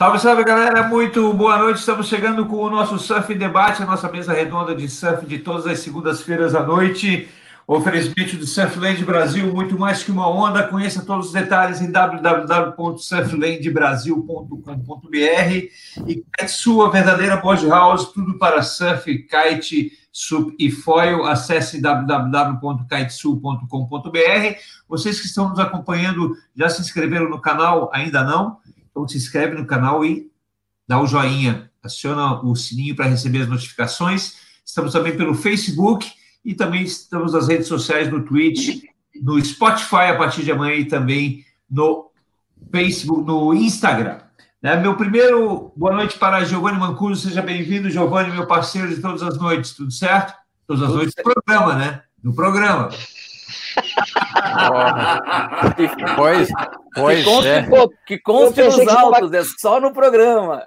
Salve, salve, galera! Muito boa noite. Estamos chegando com o nosso Surf Debate, a nossa mesa redonda de surf de todas as segundas-feiras à noite. Oferecimento do Surfland Brasil, muito mais que uma onda. Conheça todos os detalhes em www.surflandbrasil.com.br e sua verdadeira Pod House, tudo para surf, kite, sup e foil. Acesse www.kitesul.com.br. Vocês que estão nos acompanhando, já se inscreveram no canal? Ainda não? Então se inscreve no canal e dá o joinha, aciona o sininho para receber as notificações. Estamos também pelo Facebook e também estamos nas redes sociais, no Twitch, no Spotify a partir de amanhã e também no Facebook, no Instagram. Né? Meu primeiro boa noite para Giovanni Mancuso, seja bem-vindo, Giovanni, meu parceiro de todas as noites, tudo certo? Todas as tudo noites certo. do programa, né? Do programa. Oh, pois, pois que conste, é. pô, que conste nos autos, tava... é só no programa.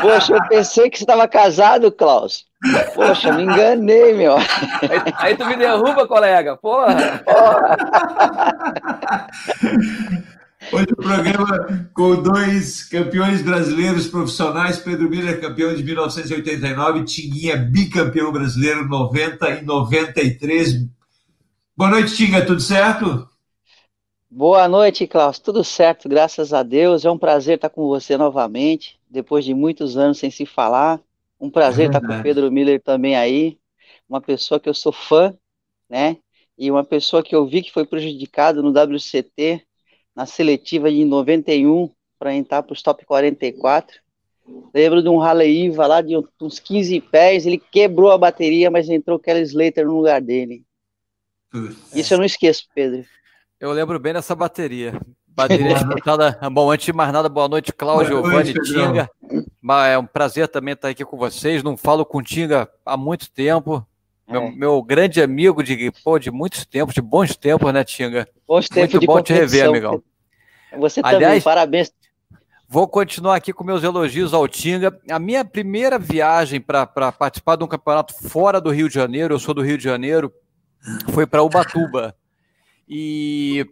Poxa, eu pensei que você estava casado, Klaus. Poxa, me enganei, meu. Aí, aí, tu me derruba, colega. Porra. Porra. Hoje o programa com dois campeões brasileiros profissionais, Pedro Miller, campeão de 1989, Tinguinha, bicampeão brasileiro 90 e 93, Boa noite, Tinga, tudo certo? Boa noite, Klaus. Tudo certo, graças a Deus. É um prazer estar com você novamente, depois de muitos anos sem se falar. Um prazer é estar com o Pedro Miller também aí, uma pessoa que eu sou fã, né? E uma pessoa que eu vi que foi prejudicado no WCT, na seletiva de 91, para entrar para os top 44. Lembro de um Iva lá de uns 15 pés, ele quebrou a bateria, mas entrou Kelly Slater no lugar dele. Isso eu não esqueço, Pedro. Eu lembro bem dessa bateria. Bateria disputada. Bom, antes de mais nada, boa noite, Cláudio, Giovanni, Tinga. É um prazer também estar aqui com vocês. Não falo com Tinga há muito tempo. Meu, é. meu, grande amigo de, pô, de muitos tempos, de bons tempos, né, Tinga? Bons tempos Muito de bom te rever, amigão. Você Aliás, também, parabéns. Vou continuar aqui com meus elogios ao Tinga. A minha primeira viagem para participar de um campeonato fora do Rio de Janeiro, eu sou do Rio de Janeiro, foi para Ubatuba. E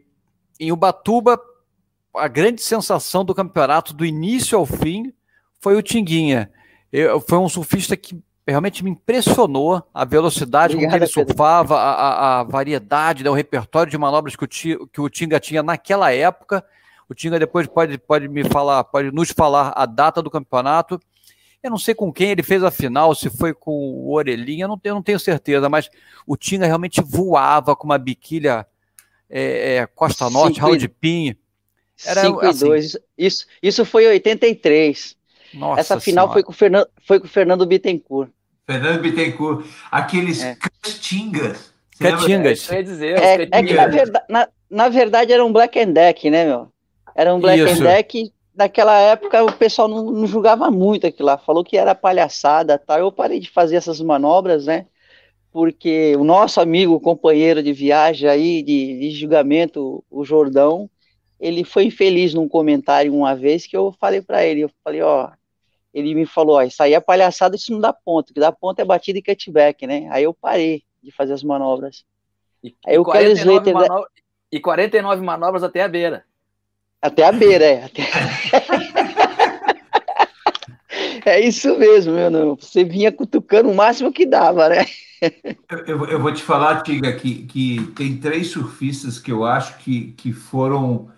em Ubatuba, a grande sensação do campeonato, do início ao fim, foi o Tinguinha. Eu, foi um surfista que realmente me impressionou a velocidade Obrigada, com que ele surfava, a, a, variedade, né, o repertório de manobras que o, que o Tinga tinha naquela época. O Tinga depois pode, pode me falar, pode nos falar a data do campeonato. Eu não sei com quem ele fez a final, se foi com o Orelhinha, eu não, eu não tenho certeza, mas o Tinga realmente voava com uma biquília é, é, Costa Norte, Raul de Pinho. Era 5 assim, e 2. Isso, isso foi em 83. Nossa Essa final foi com, o Fernando, foi com o Fernando Bittencourt. Fernando Bittencourt. Aqueles é. Catingas. Catingas. É, dizer, é, é que na verdade, na, na verdade era um Black and Deck, né, meu? Era um Black Isso. and Deck naquela época o pessoal não, não, julgava muito aquilo lá, falou que era palhaçada, tal. Eu parei de fazer essas manobras, né? Porque o nosso amigo, companheiro de viagem aí, de, de julgamento, o Jordão, ele foi infeliz num comentário uma vez que eu falei para ele, eu falei, ó, ele me falou, ó, isso aí é palhaçada, isso não dá ponto, o que dá ponto é batida e cutback, né? Aí eu parei de fazer as manobras. E, aí e, 49 manobras, e 49 manobras até a beira. Até a beira, é. Até... é isso mesmo, meu não. Você vinha cutucando o máximo que dava, né? Eu, eu vou te falar, Tiga, que, que tem três surfistas que eu acho que, que foram.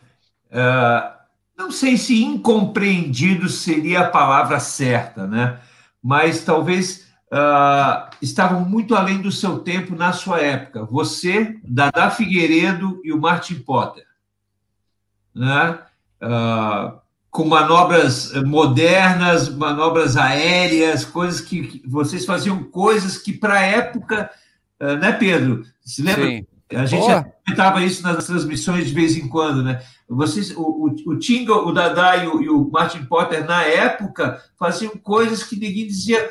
Uh, não sei se incompreendidos seria a palavra certa, né? Mas talvez uh, estavam muito além do seu tempo na sua época. Você, Dada Figueiredo e o Martin Potter né? Uh, com manobras modernas, manobras aéreas, coisas que, que vocês faziam coisas que para a época, uh, né, Pedro? Se lembra? Sim. A gente comentava isso nas transmissões de vez em quando, né? Vocês, o, o, o Tinga, o Dadá e o, e o, Martin Potter, na época, faziam coisas que ninguém dizia,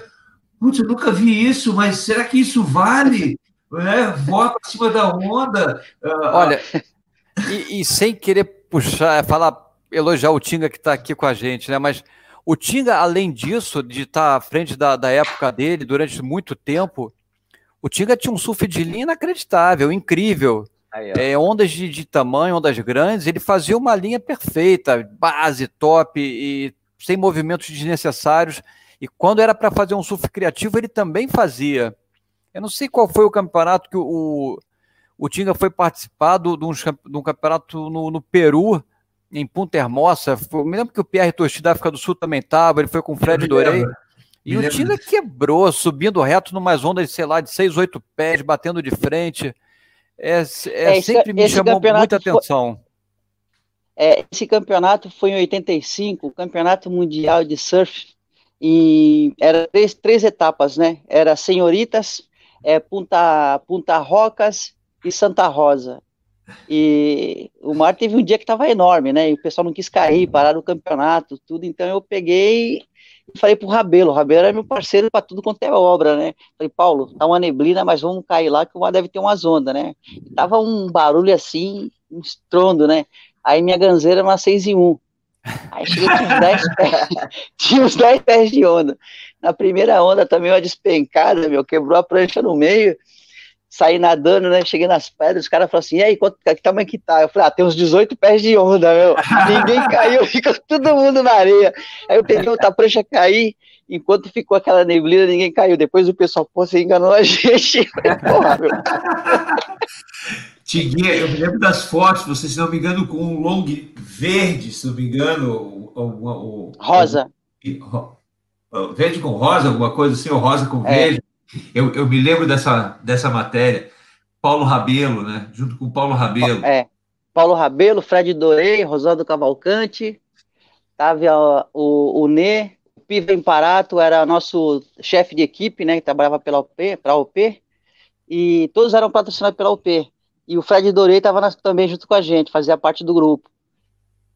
putz, eu nunca vi isso, mas será que isso vale? É, voa para cima da onda. Uh, Olha, e, e sem querer puxar, é falar, elogiar o Tinga que está aqui com a gente, né? Mas o Tinga, além disso, de estar tá à frente da, da época dele durante muito tempo, o Tinga tinha um surf de linha inacreditável, incrível. Aí, é, ondas de, de, tamanho, ondas grandes, ele fazia uma linha perfeita, base, top, e sem movimentos desnecessários. E quando era para fazer um surf criativo, ele também fazia. Eu não sei qual foi o campeonato que o, o Tinga foi participar de, um, de um campeonato no, no, Peru, em Punta Hermosa. Eu me lembro que o Pierre Tosti da África do Sul também estava, ele foi com o Fred Dorei. E o Tinga quebrou, subindo reto numas ondas, sei lá, de 6, 8 pés, batendo de frente. É, é, é sempre esse, me chamou muita foi, atenção. É, esse campeonato foi em 85, o Campeonato Mundial de Surf, e era três, três etapas, né? Era Senhoritas, é, Punta, Punta Rocas e Santa Rosa. E o mar teve um dia que estava enorme, né? E o pessoal não quis cair, pararam o campeonato, tudo. Então eu peguei e falei pro Rabelo. O Rabelo era meu parceiro para tudo quanto é obra, né? Falei, Paulo, tá uma neblina, mas vamos cair lá que o mar deve ter umas ondas, né? E tava um barulho assim, um estrondo, né? Aí minha ganzeira era uma 6 e 1. Aí cheguei, tinha uns 10 pés, tinha uns 10 pés de onda. Na primeira onda também uma despencada, meu, quebrou a prancha no meio, saí nadando, né? Cheguei nas pedras, os caras falaram assim, e aí, quanto, que tamanho que tá? Eu falei, ah, tem uns 18 pés de onda, meu. Ninguém caiu, ficou todo mundo na areia. Aí eu peguei outra prancha, caí, enquanto ficou aquela neblina, ninguém caiu. Depois o pessoal, pô, você enganou a gente. Falei, porra, meu. Tiguinha, eu me lembro das fotos, você, se não me engano, com um long verde, se não me engano. O, o, o rosa. Verde com rosa, alguma coisa assim, ou rosa com é. verde. Eu, eu me lembro dessa, dessa matéria. Paulo Rabelo, né? Junto com Paulo Rabelo. É. Paulo Rabelo, Fred Dorei, Rosado Cavalcante, tava o, o Nê, o Piva Imparato era nosso chefe de equipe, né? Que trabalhava pela UP, para a UP, e todos eram patrocinados pela UP. E o Fred Dorei estava também junto com a gente, fazia parte do grupo.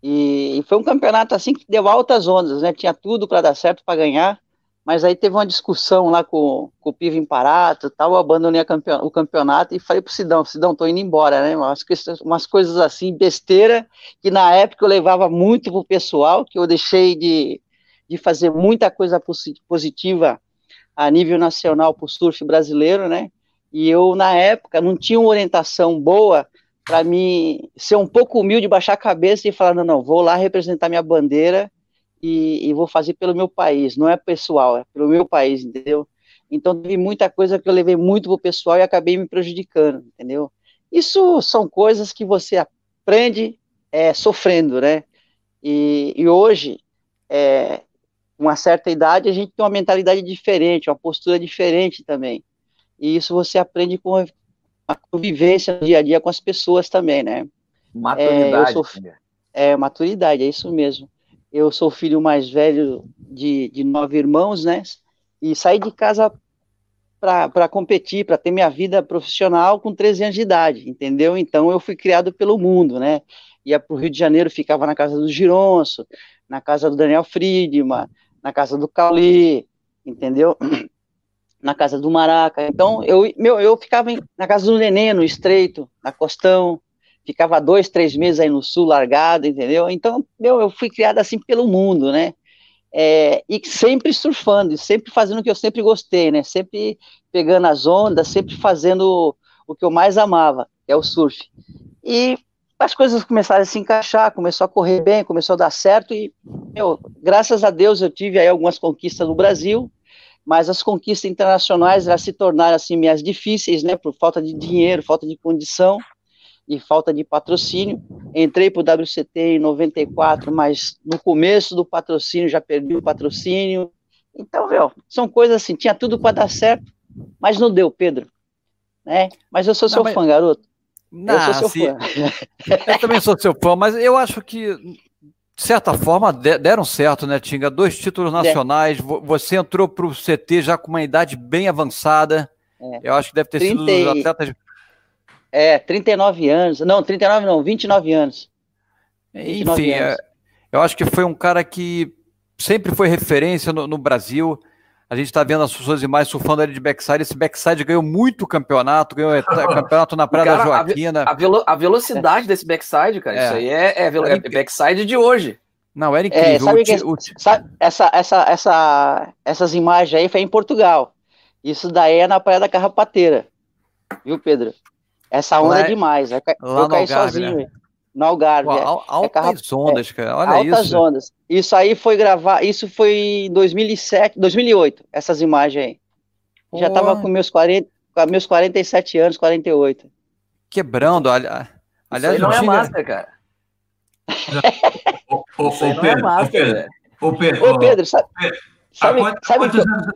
E, e, foi um campeonato assim que deu altas ondas, né? Tinha tudo para dar certo para ganhar, mas aí teve uma discussão lá com, com o Pivo Imparato tal, eu abandonei campeon o campeonato e falei pro Sidão, Sidão, tô indo embora, né? Umas, umas coisas assim, besteira, que na época eu levava muito pro pessoal, que eu deixei de, de fazer muita coisa positiva a nível nacional pro surf brasileiro, né? E eu, na época, não tinha uma orientação boa para mim ser um pouco humilde, baixar a cabeça e falar: não, não, vou lá representar minha bandeira e, e vou fazer pelo meu país. Não é pessoal, é pelo meu país, entendeu? Então, teve muita coisa que eu levei muito pro pessoal e acabei me prejudicando, entendeu? Isso são coisas que você aprende é, sofrendo, né? E, e hoje, é, uma certa idade, a gente tem uma mentalidade diferente, uma postura diferente também. E isso você aprende com a convivência no dia a dia com as pessoas também, né? Maturidade. É, sou, é, maturidade, é isso mesmo. Eu sou filho mais velho de, de nove irmãos, né? E saí de casa para competir, para ter minha vida profissional com 13 anos de idade, entendeu? Então eu fui criado pelo mundo, né? Ia para o Rio de Janeiro, ficava na casa do Gironço, na casa do Daniel Friedman, na casa do Cauli, entendeu? na casa do Maraca. Então, eu, meu, eu ficava em, na casa do Nenê, no Estreito, na Costão, ficava dois, três meses aí no Sul, largado, entendeu? Então, meu, eu fui criado assim pelo mundo, né? É, e sempre surfando, sempre fazendo o que eu sempre gostei, né? Sempre pegando as ondas, sempre fazendo o que eu mais amava, que é o surf. E as coisas começaram a se encaixar, começou a correr bem, começou a dar certo e, meu, graças a Deus eu tive aí algumas conquistas no Brasil, mas as conquistas internacionais elas se tornaram assim mais difíceis, né, por falta de dinheiro, falta de condição e falta de patrocínio. Entrei para o WCT em 94, mas no começo do patrocínio já perdi o patrocínio. Então, viu, são coisas assim, tinha tudo para dar certo, mas não deu, Pedro. Né? Mas eu sou seu não, fã, garoto. Não, eu sou seu se... fã. Eu também sou seu fã, mas eu acho que de certa forma, deram certo, né, Tinga? Dois títulos nacionais. É. Você entrou para o CT já com uma idade bem avançada. É. Eu acho que deve ter 30... sido dos atletas. É, 39 anos. Não, 39 não, 29 anos. 29 Enfim, anos. É, eu acho que foi um cara que sempre foi referência no, no Brasil. A gente está vendo as suas imagens surfando ali de backside. Esse backside ganhou muito campeonato, ganhou campeonato na Praia cara, da Joaquina. A, velo, a velocidade desse backside, cara, é. isso aí é, é, é, backside de hoje. Não, era incrível. É, sabe que, o... sabe, essa, essa, essa, essas imagens aí foi em Portugal. Isso daí é na Praia da Carrapateira. Viu, Pedro? Essa onda é, é demais. Eu, eu caí sozinho. Né? no Algarve. Pô, é, altas carro, ondas, cara. Olha altas isso. ondas. Isso aí foi gravar, isso foi em 2007, 2008, essas imagens aí. Pô. Já tava com meus 40, com meus 47 anos, 48. Quebrando, olha. Aliás, isso não é massa, cara. ô, ô, ô, Pedro, é massa, Pedro, ô, Pedro, ô, Pedro, sabe, Pedro, sabe, há, sabe quantos que... anos,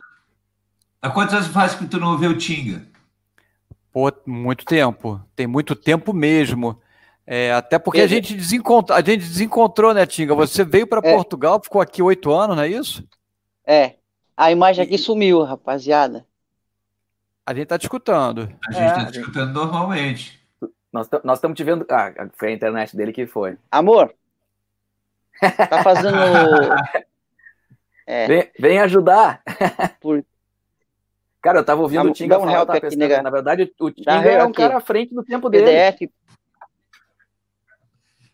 há quantos anos faz que tu não vê o Tinga? Pô, muito tempo. Tem muito tempo mesmo. É, até porque a gente, desencontrou, a gente desencontrou, né, Tinga? Você veio para é. Portugal, ficou aqui oito anos, não é isso? É. A imagem aqui sumiu, rapaziada. A gente tá te escutando. A gente é, tá te escutando normalmente. Nós, nós estamos te vendo. Ah, foi a internet dele que foi. Amor, tá fazendo. é. vem, vem, ajudar. Por... Cara, eu tava ouvindo o Tinga um falar, aqui, na verdade, o Tinga é um aqui. cara à frente do tempo dele. PDF.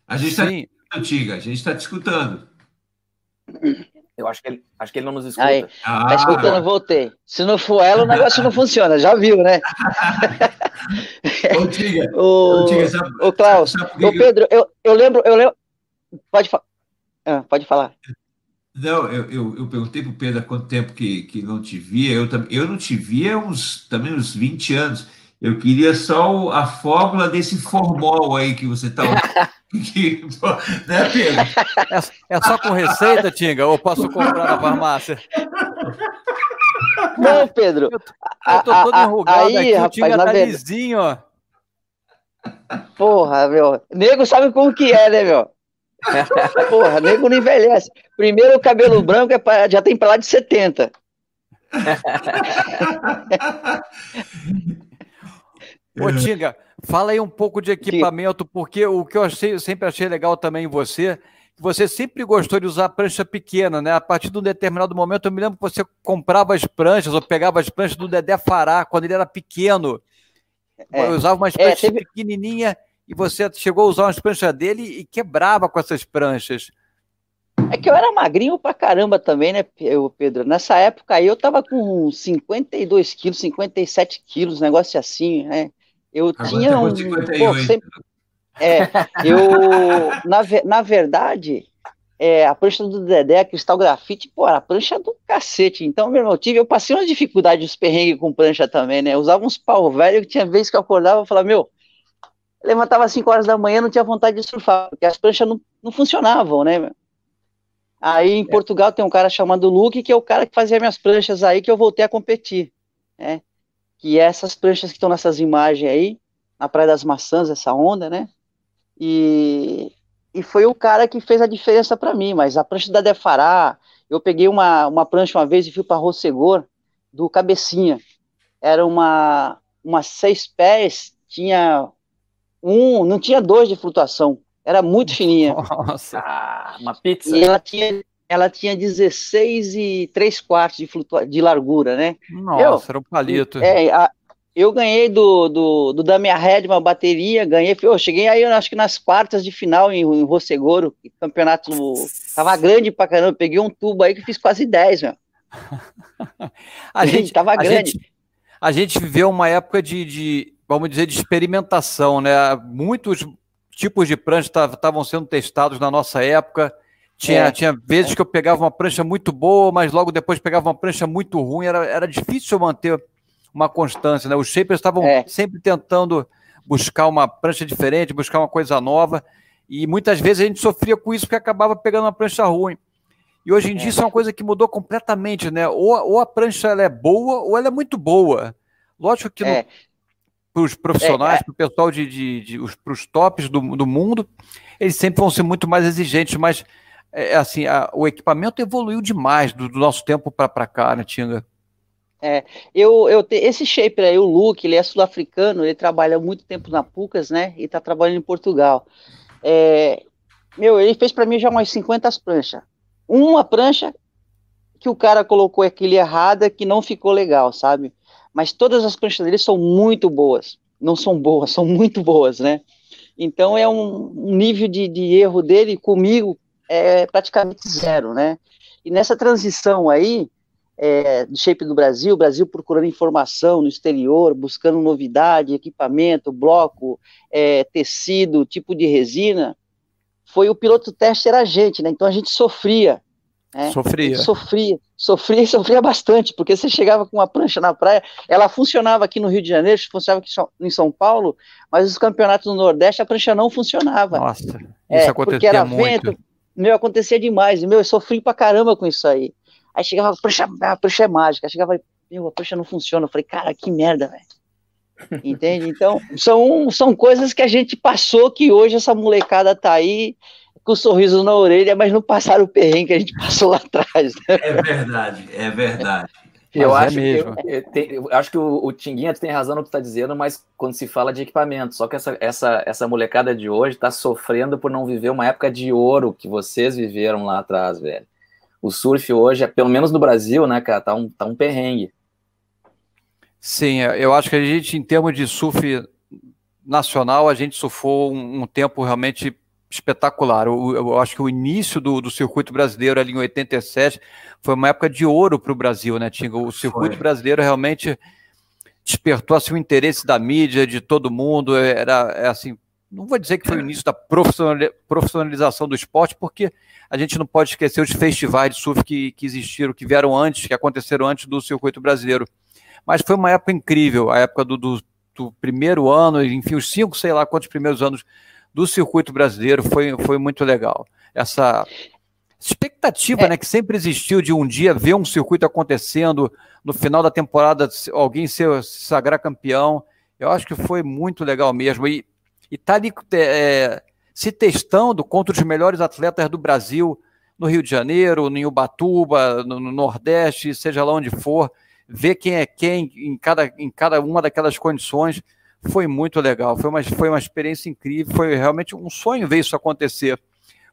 A gente está escutando, Tinga, a gente está te escutando. Eu acho que ele, acho que ele não nos escuta. Aí, ah, tá escutando, voltei. Se não for ela, o negócio não funciona, já viu, né? ô, Tiga, sabe, ô Klaus, sabe ô Pedro, eu, eu lembro, eu lembro. Pode, fa... ah, pode falar. Não, eu, eu, eu perguntei para o Pedro há quanto tempo que, que não te via. Eu, eu não te via uns, também uns 20 anos. Eu queria só a fórmula desse formol aí que você está Que, né, Pedro? É, é, só com receita, Tinga? Ou posso comprar na farmácia? Não, Pedro. Eu, eu tô todo enrugado aí, aqui, rapaz, o Tinga tá lisinho, ó. Porra, meu. Nego sabe como que é, né, meu? Porra, nego não envelhece. Primeiro o cabelo branco é pra, já tem pra lá de 70. Ô, Tinga, Fala aí um pouco de equipamento, porque o que eu achei, sempre achei legal também em você, que você sempre gostou de usar prancha pequena, né? A partir de um determinado momento, eu me lembro que você comprava as pranchas ou pegava as pranchas do Dedé Fará quando ele era pequeno. É, eu usava umas pranchas é, teve... pequenininhas e você chegou a usar umas pranchas dele e quebrava com essas pranchas. É que eu era magrinho pra caramba também, né, Pedro? Nessa época aí eu tava com 52 quilos, 57 quilos, negócio assim, né? Eu Agora tinha um. Pô, sempre, é, eu. Na, na verdade, é, a prancha do Dedé, a Cristal Grafite, pô, a prancha do cacete. Então, meu irmão, eu, tive, eu passei uma dificuldade dos perrengues com prancha também, né? Eu usava uns pau velho que tinha vezes que eu acordava e falava, meu, levantava às 5 horas da manhã não tinha vontade de surfar, porque as pranchas não, não funcionavam, né? Aí em é. Portugal tem um cara chamado Luke, que é o cara que fazia minhas pranchas aí, que eu voltei a competir, né? que é essas pranchas que estão nessas imagens aí, na Praia das Maçãs, essa onda, né? E, e foi o cara que fez a diferença para mim, mas a prancha da Defará, eu peguei uma, uma prancha uma vez e fui para Rossegor, do Cabecinha, era uma, uma seis pés, tinha um, não tinha dois de flutuação, era muito fininha. Nossa, ah, uma pizza. E ela tinha, ela tinha 16 e 3 quartos de, flutua de largura, né? Nossa, eu, era um palito. É, a, eu ganhei do, do, do da minha Red uma bateria, ganhei, eu cheguei aí, eu acho que nas quartas de final em, em Rossegoro, campeonato tava grande pra caramba, peguei um tubo aí que fiz quase 10, meu. a gente tava a grande. Gente, a gente viveu uma época de, de, vamos dizer, de experimentação, né? Muitos tipos de prancha estavam sendo testados na nossa época. Tinha, é. tinha vezes que eu pegava uma prancha muito boa, mas logo depois pegava uma prancha muito ruim. Era, era difícil manter uma constância, né? Os shapers estavam é. sempre tentando buscar uma prancha diferente, buscar uma coisa nova. E muitas vezes a gente sofria com isso porque acabava pegando uma prancha ruim. E hoje em dia isso é uma coisa que mudou completamente, né? Ou, ou a prancha ela é boa ou ela é muito boa. Lógico que é. Para os profissionais, é, é. para o pessoal de, de, de para os tops do, do mundo, eles sempre vão ser muito mais exigentes, mas é, é, assim, a, o equipamento evoluiu demais do, do nosso tempo para cá, né, Tinga? É, eu, eu te, esse shaper aí, o Luke, ele é sul-africano, ele trabalha muito tempo na Pucas, né, e tá trabalhando em Portugal. É, meu, ele fez para mim já umas 50 pranchas. Uma prancha que o cara colocou aquele errada que não ficou legal, sabe? Mas todas as pranchas dele são muito boas. Não são boas, são muito boas, né? Então é um, nível de, de erro dele comigo é praticamente zero, né? E nessa transição aí, é, do shape do Brasil, Brasil procurando informação no exterior, buscando novidade, equipamento, bloco, é, tecido, tipo de resina, foi o piloto teste era a gente, né? Então a gente sofria. Né? Sofria. Sofria, sofria e sofria bastante, porque você chegava com uma prancha na praia, ela funcionava aqui no Rio de Janeiro, funcionava aqui em São Paulo, mas os campeonatos no Nordeste a prancha não funcionava. Nossa, isso é, acontecia porque era muito. Vento, meu, acontecia demais, meu, eu sofri pra caramba com isso aí. Aí chegava, a prancha, a prancha é mágica, chegava, meu, a prancha não funciona, eu falei, cara, que merda, velho. Entende? Então, são, são coisas que a gente passou que hoje essa molecada tá aí com um sorriso na orelha, mas não passaram o perrengue que a gente passou lá atrás. Né? É verdade, é verdade. Eu é acho, mesmo. Que, eu, eu, eu, acho que o, o Tinguinha tem razão no que está dizendo, mas quando se fala de equipamento, só que essa, essa, essa molecada de hoje está sofrendo por não viver uma época de ouro que vocês viveram lá atrás, velho. O surf hoje, pelo menos no Brasil, né, cara, tá um, tá um perrengue. Sim, é, eu acho que a gente, em termos de surf nacional, a gente surfou um, um tempo realmente espetacular. Eu, eu, acho que o início do, do, circuito brasileiro ali em 87 foi uma época de ouro para o Brasil, né, Tinga? O circuito foi. brasileiro realmente despertou assim, o interesse da mídia, de todo mundo. Era é, assim, não vou dizer que foi o início da profissionalização do esporte, porque a gente não pode esquecer os festivais de surf que, que existiram, que vieram antes, que aconteceram antes do circuito brasileiro. Mas foi uma época incrível, a época do, do, do primeiro ano, enfim, os cinco, sei lá quantos primeiros anos do circuito brasileiro foi, foi muito legal. Essa expectativa é. né, que sempre existiu de um dia ver um circuito acontecendo, no final da temporada alguém ser, se sagrar campeão, eu acho que foi muito legal mesmo. E, e tá ali é, se testando contra os melhores atletas do Brasil no Rio de Janeiro, no Ubatuba, no, no Nordeste, seja lá onde for, ver quem é quem em cada, em cada uma daquelas condições foi muito legal, foi uma, foi uma experiência incrível, foi realmente um sonho ver isso acontecer.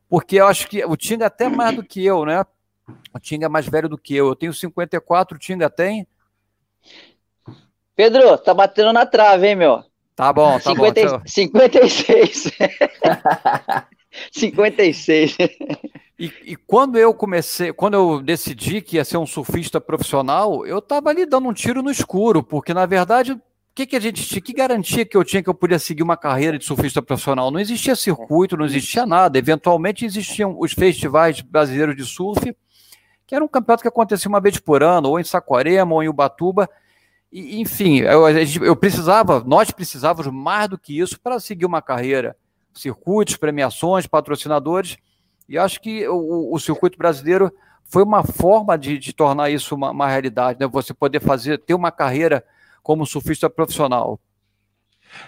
Porque eu acho que o Tinga é até mais do que eu, né? O Tinga é mais velho do que eu. Eu tenho 54, o Tinga tem. Pedro, tá batendo na trave, hein, meu? Tá bom, tá 50, bom. 56. 56. E, e, quando eu comecei, quando eu decidi que ia ser um surfista profissional, eu estava ali dando um tiro no escuro, porque na verdade que, que a gente? Que garantia que eu tinha que eu podia seguir uma carreira de surfista profissional? Não existia circuito, não existia nada. Eventualmente existiam os festivais brasileiros de surf, que era um campeonato que acontecia uma vez por ano, ou em Saquarema, ou em Ubatuba. E, enfim, eu, eu precisava, nós precisávamos mais do que isso para seguir uma carreira. Circuitos, premiações, patrocinadores. E acho que o, o circuito brasileiro foi uma forma de, de tornar isso uma, uma realidade, né? Você poder fazer, ter uma carreira como surfista profissional.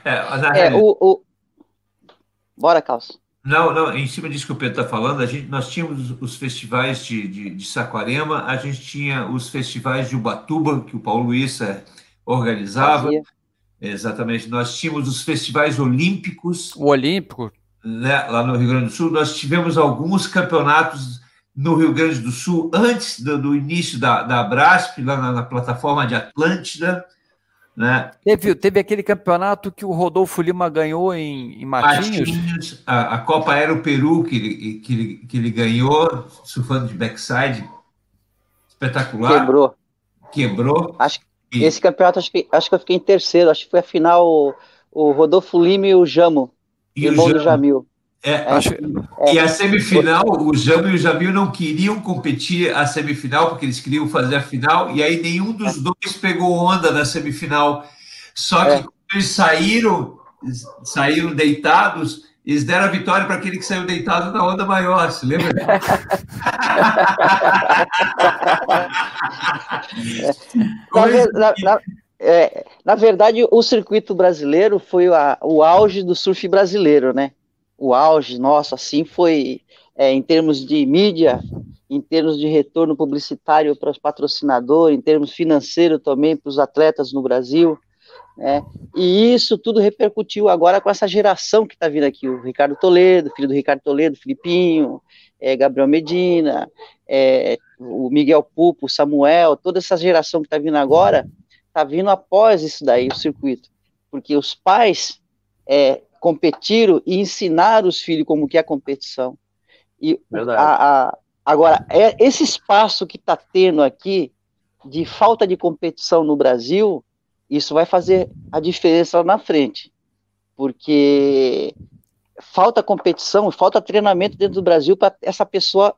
É, é o, o, Bora, Carlos. Não, não, em cima disso que o Pedro está falando, a gente, nós tínhamos os festivais de, de, de, Saquarema, a gente tinha os festivais de Ubatuba, que o Paulo Issa organizava. Fazia. Exatamente. Nós tínhamos os festivais olímpicos. O Olímpico. Né, lá no Rio Grande do Sul. Nós tivemos alguns campeonatos no Rio Grande do Sul antes do, do início da, da Brasp, lá na, na plataforma de Atlântida. Né? Teve, teve aquele campeonato que o Rodolfo Lima ganhou em, em Matinhos. Matinhos a, a, Copa Aero Peru que ele, que, ele, que ele ganhou, surfando de backside. Espetacular. Quebrou. Quebrou. Acho, e... Esse campeonato, acho que, acho que eu fiquei em terceiro. Acho que foi a final o, o Rodolfo Lima e o Jamo. E irmão o Jamo. do Jamil. É, acho, é, e a semifinal, o Jamil e o Jamil não queriam competir a semifinal, porque eles queriam fazer a final, e aí nenhum dos é. dois pegou onda na semifinal. Só que é. quando eles saíram, saíram deitados, eles deram a vitória para aquele que saiu deitado na onda maior, se lembra? na, na, é, na, verdade, o circuito brasileiro foi a, o auge do surf brasileiro, né? O auge nosso, assim, foi é, em termos de mídia, em termos de retorno publicitário para os patrocinadores, em termos financeiro também para os atletas no Brasil, né? E isso tudo repercutiu agora com essa geração que está vindo aqui, o Ricardo Toledo, filho do Ricardo Toledo, Filipinho, é, Gabriel Medina, é, o Miguel Pupo, o Samuel, toda essa geração que está vindo agora, está vindo após isso daí, o circuito, porque os pais é, competiram e ensinaram os filhos como que é a competição. E a, a, agora, é, esse espaço que está tendo aqui de falta de competição no Brasil, isso vai fazer a diferença lá na frente. Porque falta competição, falta treinamento dentro do Brasil para essa pessoa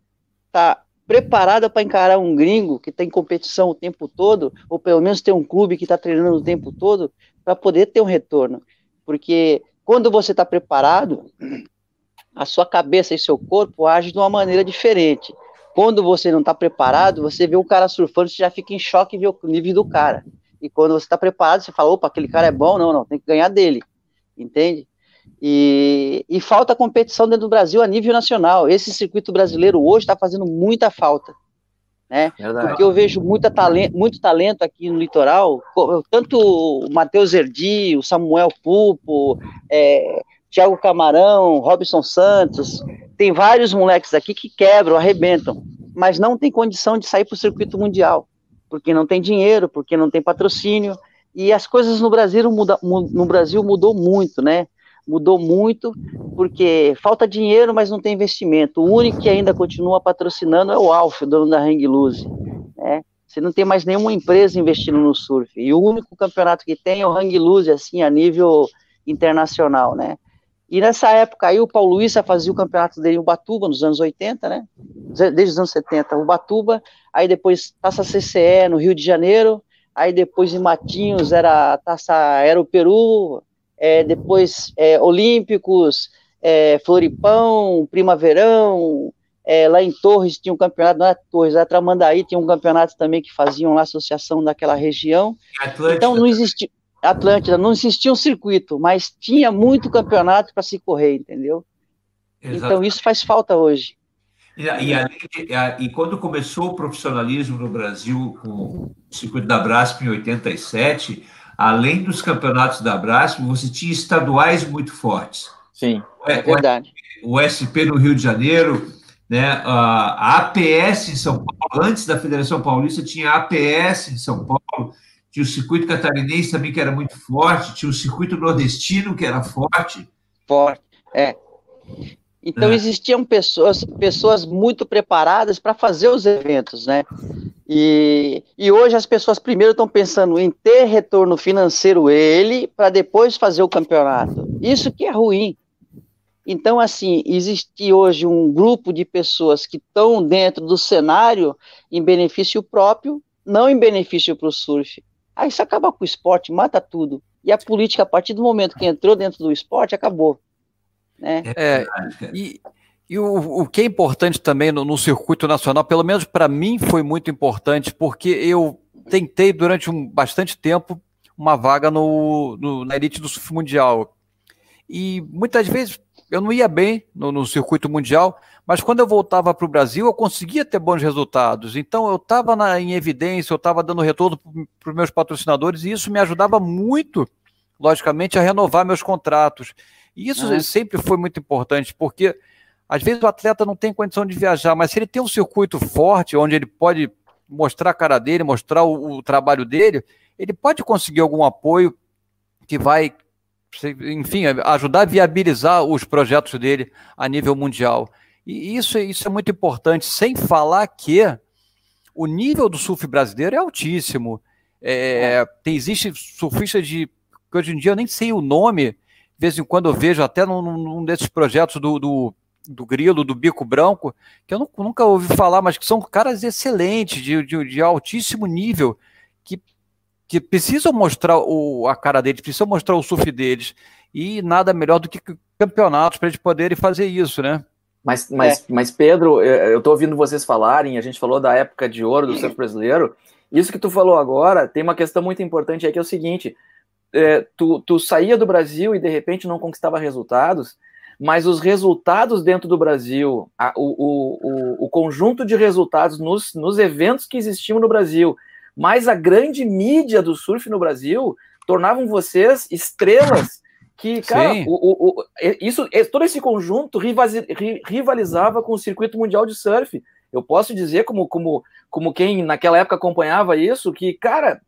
estar tá preparada para encarar um gringo que tem competição o tempo todo, ou pelo menos ter um clube que está treinando o tempo todo, para poder ter um retorno. Porque quando você está preparado, a sua cabeça e seu corpo agem de uma maneira diferente. Quando você não está preparado, você vê o cara surfando, você já fica em choque e vê o nível do cara. E quando você está preparado, você fala, opa, aquele cara é bom, não, não, tem que ganhar dele, entende? E, e falta competição dentro do Brasil a nível nacional. Esse circuito brasileiro hoje está fazendo muita falta. Né? Porque eu vejo muita talento, muito talento aqui no litoral, tanto o Matheus Erdi, o Samuel Pupo, é, Thiago Camarão, Robson Santos, tem vários moleques aqui que quebram, arrebentam, mas não tem condição de sair para o circuito mundial, porque não tem dinheiro, porque não tem patrocínio, e as coisas no Brasil, muda, no Brasil mudou muito, né? Mudou muito, porque falta dinheiro, mas não tem investimento. O único que ainda continua patrocinando é o Alf, dono da Hang Loose, né? Você não tem mais nenhuma empresa investindo no surf. E o único campeonato que tem é o Hang Loose, assim, a nível internacional, né? E nessa época aí o Paulo Luiz fazia o campeonato dele em Ubatuba, nos anos 80, né? Desde os anos 70, Ubatuba, aí depois Taça CCE no Rio de Janeiro, aí depois em Matinhos era Taça era o Peru, é, depois é, Olímpicos, é, Floripão, Primaverão, é, lá em Torres tinha um campeonato, não é Torres, era Tramandaí, tinha um campeonato também que faziam lá associação daquela região. Atlântica. Então não existia Atlântida, não existia um circuito, mas tinha muito campeonato para se correr, entendeu? Exatamente. Então isso faz falta hoje. E, e, e, quando começou o profissionalismo no Brasil com o circuito da Brasp em 87, além dos campeonatos da Brasp, você tinha estaduais muito fortes. Sim, é, é verdade. O, o SP no Rio de Janeiro, né, a APS em São Paulo, antes da Federação Paulista, tinha a APS em São Paulo, tinha o circuito catarinense também, que era muito forte, tinha o circuito nordestino, que era forte. Forte, é. Então é. existiam pessoas, pessoas muito preparadas para fazer os eventos, né? E, e hoje as pessoas primeiro estão pensando em ter retorno financeiro ele para depois fazer o campeonato. Isso que é ruim. Então, assim, existe hoje um grupo de pessoas que estão dentro do cenário em benefício próprio, não em benefício para o surf. Aí isso acaba com o esporte, mata tudo. E a política, a partir do momento que entrou dentro do esporte, acabou. Né? É, e, e o, o que é importante também no, no circuito nacional, pelo menos para mim foi muito importante, porque eu tentei durante um, bastante tempo uma vaga no, no, na elite do surf mundial. E muitas vezes eu não ia bem no, no circuito mundial, mas quando eu voltava para o Brasil, eu conseguia ter bons resultados. Então, eu estava em evidência, eu estava dando retorno para os meus patrocinadores, e isso me ajudava muito, logicamente, a renovar meus contratos. E isso sempre foi muito importante, porque às vezes o atleta não tem condição de viajar, mas se ele tem um circuito forte, onde ele pode mostrar a cara dele, mostrar o, o trabalho dele, ele pode conseguir algum apoio que vai enfim, ajudar a viabilizar os projetos dele a nível mundial. E isso, isso é muito importante, sem falar que o nível do surf brasileiro é altíssimo. É, tem, existe surfista de que hoje em dia eu nem sei o nome, de vez em quando eu vejo até num, num desses projetos do, do, do, Grilo, do Bico Branco, que eu não, nunca ouvi falar, mas que são caras excelentes, de, de, de altíssimo nível, que que precisam mostrar o, a cara deles, precisam mostrar o surf deles. E nada melhor do que campeonatos para eles poderem fazer isso, né? Mas, mas, é. mas Pedro, eu estou ouvindo vocês falarem, a gente falou da época de ouro do surf brasileiro. Isso que tu falou agora tem uma questão muito importante aí que é o seguinte: é, tu, tu saía do Brasil e de repente não conquistava resultados, mas os resultados dentro do Brasil, a, o, o, o, conjunto de resultados nos, nos eventos que existiam no Brasil mas a grande mídia do surf no Brasil tornavam vocês estrelas que, cara, o, o, o, isso, todo esse conjunto rivalizava com o circuito mundial de surf. Eu posso dizer, como, como, como quem naquela época acompanhava isso, que, cara,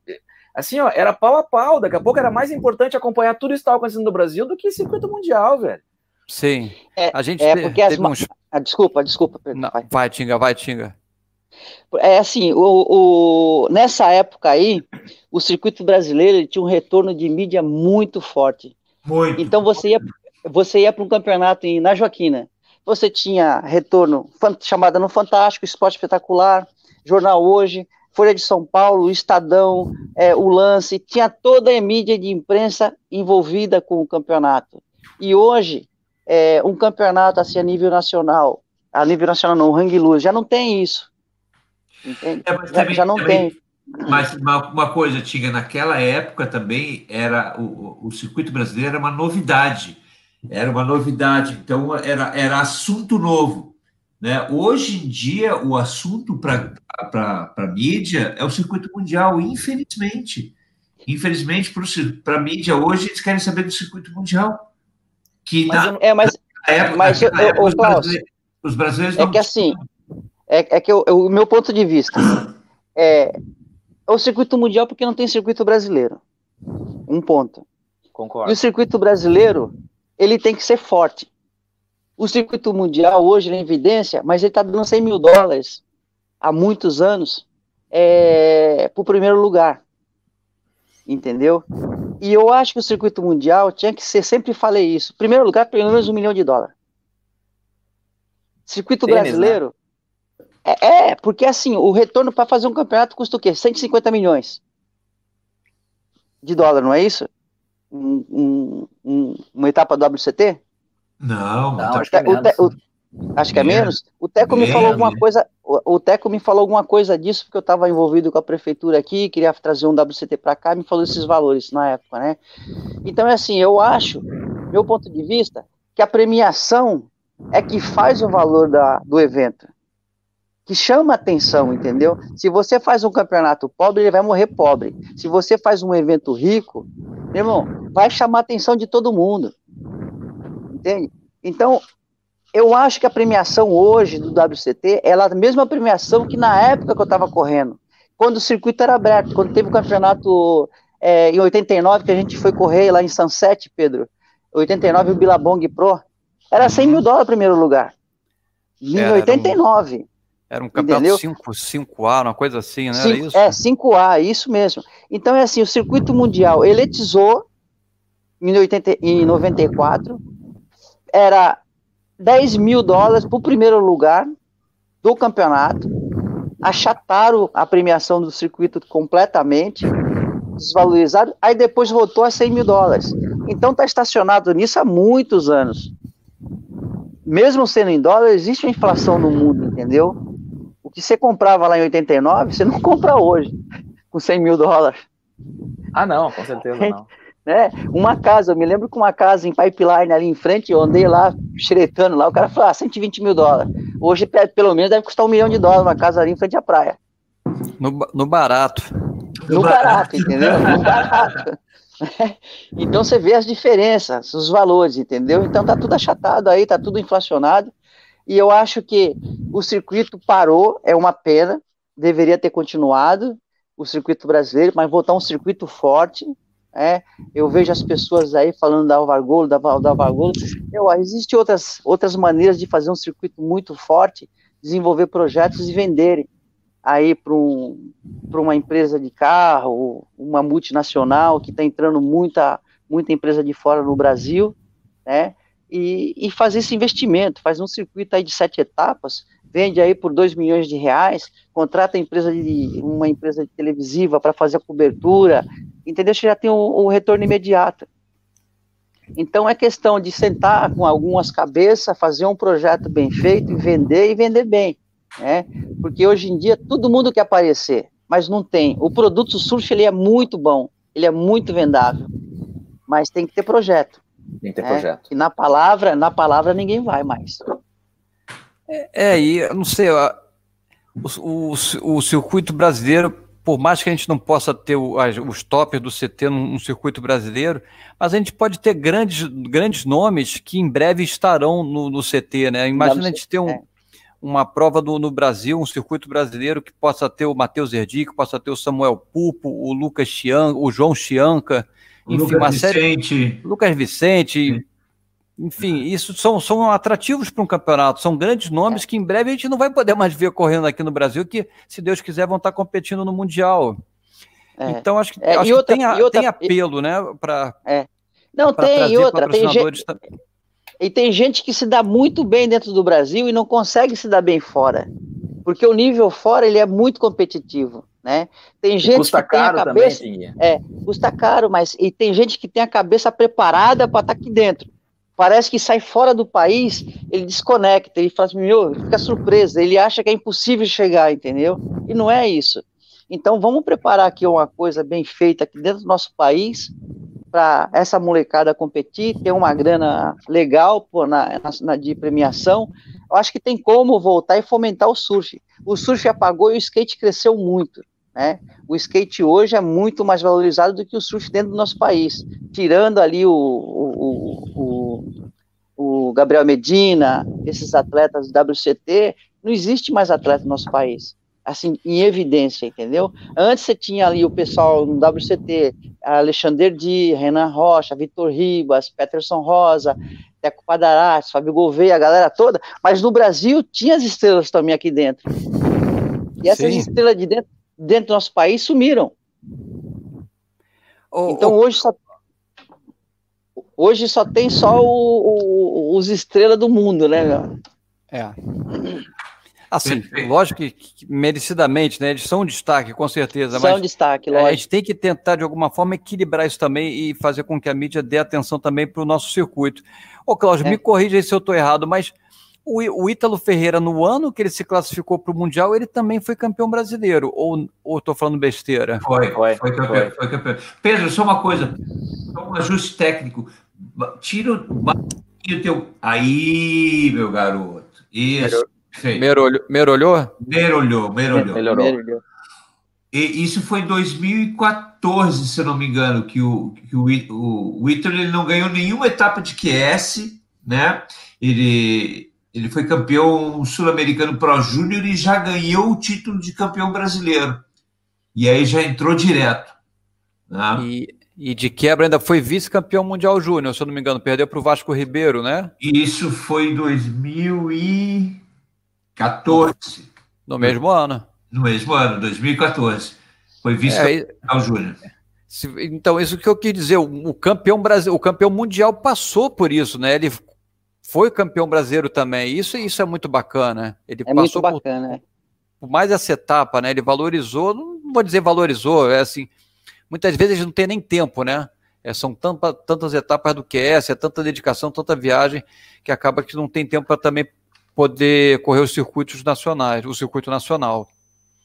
assim, ó, era pau a pau. Daqui a pouco era mais importante acompanhar tudo isso que estava acontecendo no Brasil do que circuito mundial, velho. Sim. É, a gente é porque as... uns... ah, desculpa, desculpa. Não, vai. vai, Tinga, vai, Tinga. É assim, o, o, nessa época aí, o circuito brasileiro tinha um retorno de mídia muito forte. Muito. Então você ia, você ia para um campeonato em, na Joaquina, você tinha retorno, chamada no Fantástico, Esporte Espetacular, Jornal Hoje, Folha de São Paulo, Estadão, é, o Lance, tinha toda a mídia de imprensa envolvida com o campeonato. E hoje, é, um campeonato assim a nível nacional, a nível nacional não, o Hang Luz, já não tem isso. Entende? É, já, também, já, não também, tem. Mas uma, uma, coisa, Tiga, naquela época também era o, o circuito brasileiro era uma novidade. Era uma novidade, então era, era assunto novo. Né? Hoje em dia, o assunto para a mídia é o circuito mundial, infelizmente. Infelizmente, para a mídia hoje, eles querem saber do circuito mundial. Que mas, na, é, mas, época, mas época, os, brasileiros, os brasileiros é que assim, é, é que eu, eu, o meu ponto de vista é, é o circuito mundial porque não tem circuito brasileiro. Um ponto. Concordo. E o circuito brasileiro, ele tem que ser forte. O circuito mundial hoje na evidência, mas ele está dando 100 mil dólares há muitos anos é, para o primeiro lugar. Entendeu? E eu acho que o circuito mundial tinha que ser, sempre falei isso, primeiro lugar, pelo menos um milhão de dólares. Circuito Tênis, né? brasileiro, né? é, é, porque assim, o retorno para fazer um campeonato custa o quê? 150 milhões de dólar, não é isso? Um, um, um, uma etapa do WCT? Não, não acho, que é menos. O, acho que é menos. O Teco me falou alguma coisa. O, o Teco me falou alguma coisa disso, porque eu estava envolvido com a prefeitura aqui, queria trazer um WCT para cá, me falou esses valores na época, né? Então é assim, eu acho, meu ponto de vista, que a premiação é que faz o valor da, do evento. Que chama atenção, entendeu? Se você faz um campeonato pobre, ele vai morrer pobre. Se você faz um evento rico, meu irmão, vai chamar a atenção de todo mundo. Entende? Então, eu acho que a premiação hoje do WCT é a mesma premiação que na época que eu estava correndo, quando o circuito era aberto, quando teve o campeonato é, em 89, que a gente foi correr lá em Sunset, Pedro, 89 o Billabong Pro, era 100 mil dólares primeiro lugar. Em era 89. Um, era um campeonato 5, 5A, uma coisa assim, né? 5, era isso? É, 5A, isso mesmo. Então é assim, o circuito mundial eletizou em, 80, em 94, era 10 mil dólares para o primeiro lugar do campeonato, achataram a premiação do circuito completamente, desvalorizaram, aí depois voltou a 100 mil dólares. Então está estacionado nisso há muitos anos. Mesmo sendo em dólar, existe uma inflação no mundo, entendeu? O que você comprava lá em 89, você não compra hoje, com 100 mil dólares. Ah, não, com certeza não. Né? Uma casa, eu me lembro que uma casa em pipeline ali em frente, eu andei lá, xeretando lá, o cara falou, ah, 120 mil dólares. Hoje, pelo menos, deve custar um milhão de dólares uma casa ali em frente à praia. No, no barato. No barato, entendeu? No barato. então você vê as diferenças, os valores, entendeu? Então tá tudo achatado aí, tá tudo inflacionado. E eu acho que o circuito parou, é uma pena, deveria ter continuado o circuito brasileiro, mas voltar um circuito forte, é, eu vejo as pessoas aí falando da Alvargolo, da, da Alvargolo. Eu, existem outras, outras maneiras de fazer um circuito muito forte, desenvolver projetos e venderem aí para um, uma empresa de carro, uma multinacional que está entrando muita, muita empresa de fora no Brasil, né? E, e fazer esse investimento, faz um circuito aí de sete etapas, vende aí por 2 milhões de reais, contrata empresa de, uma empresa de televisiva para fazer a cobertura, entendeu? Você já tem o, o, retorno imediato. Então é questão de sentar com algumas cabeças, fazer um projeto bem feito e vender e vender bem, né? Porque hoje em dia todo mundo quer aparecer, mas não tem. O produto surf ele é muito bom, ele é muito vendável, mas tem que ter projeto. Tem que ter né? projeto. E na palavra, na palavra ninguém vai mais. É, é, e eu não sei, o, o, o, circuito brasileiro, por mais que a gente não possa ter o, as, os toppers do CT no, no, circuito brasileiro, mas a gente pode ter grandes, grandes nomes que em breve estarão no, no CT, né? Imagina a gente ter um, é. uma prova do, no Brasil, um circuito brasileiro que possa ter o Matheus Erdic, possa ter o Samuel Pupo, o Lucas Chianca, o João Chianca, enfim, Lucas uma Vicente. série. Lucas Vicente. Enfim, isso são, são atrativos para um campeonato, são grandes nomes que em breve a gente não vai poder mais ver correndo aqui no Brasil, que, se Deus quiser, vão estar competindo no Mundial. É. Então, acho que, é, acho outra, que tem, a, outra, tem, apelo, né? Pra, é. Não, tem outra. Tem gente, E tem gente que se dá muito bem dentro do Brasil e não consegue se dar bem fora. Porque o nível fora ele é muito competitivo. Né? Tem gente custa que caro tem a cabeça, também, é, custa caro, mas e tem gente que tem a cabeça preparada para estar tá aqui dentro. Parece que sai fora do país, ele desconecta, ele fala assim, meu, fica surpreso, ele acha que é impossível chegar, entendeu? E não é isso. Então vamos preparar aqui uma coisa bem feita aqui dentro do nosso país para essa molecada competir, ter uma grana legal pô, na, na, de premiação. Eu acho que tem como voltar e fomentar o surf. O surf apagou e o skate cresceu muito. Né? O skate hoje é muito mais valorizado do que o surf dentro do nosso país, tirando ali o, o, o, o Gabriel Medina, esses atletas do WCT, não existe mais atleta no nosso país, assim, em evidência, entendeu? Antes você tinha ali o pessoal no WCT, Alexander Di, Renan Rocha, Vitor Ribas, Peterson Rosa, Teco Padarás, Fábio Gouveia, a galera toda, mas no Brasil tinha as estrelas também aqui dentro. E essas Sim. estrelas de dentro dentro do nosso país sumiram. Oh, então oh. hoje só hoje só tem só o, o, os estrelas do mundo, né? Meu? É. Assim, lógico que, que, merecidamente, né? Eles são um destaque, com certeza. São mas, destaque, lógico. a gente tem que tentar, de alguma forma, equilibrar isso também e fazer com que a mídia dê atenção também para o nosso circuito. Ô, Cláudio, é. me corrija aí se eu estou errado, mas o, o Ítalo Ferreira, no ano que ele se classificou para o Mundial, ele também foi campeão brasileiro. Ou estou falando besteira? Foi, foi, foi, campeão, foi. foi campeão. Pedro, só uma coisa, só um ajuste técnico. Tira o teu. Aí, meu garoto. Isso. Merolhou? Merolhou, merolhou. Melhorou. E isso foi em 2014, se eu não me engano, que o, que o, o, o Ítalo ele não ganhou nenhuma etapa de QS, né? Ele, ele foi campeão sul-americano Pro Júnior e já ganhou o título de campeão brasileiro. E aí já entrou direto. Né? E, e, de quebra ainda foi vice-campeão mundial júnior, se eu não me engano. Perdeu para o Vasco Ribeiro, né? Isso foi em 2014. No mesmo ano. No mesmo ano, 2014. Foi vice-campeão é, júnior. Então, isso que eu quis dizer, o campeão Brasil, o campeão mundial passou por isso, né? Ele foi campeão brasileiro também. Isso, isso é muito bacana. Ele é passou muito bacana, por, é. por, mais essa etapa, né? Ele valorizou, não vou dizer valorizou, é assim, muitas vezes não tem nem tempo, né? É, são tantas, etapas do QS, é tanta dedicação, tanta viagem, que acaba que não tem tempo para também poder correr os circuitos nacionais, o circuito nacional.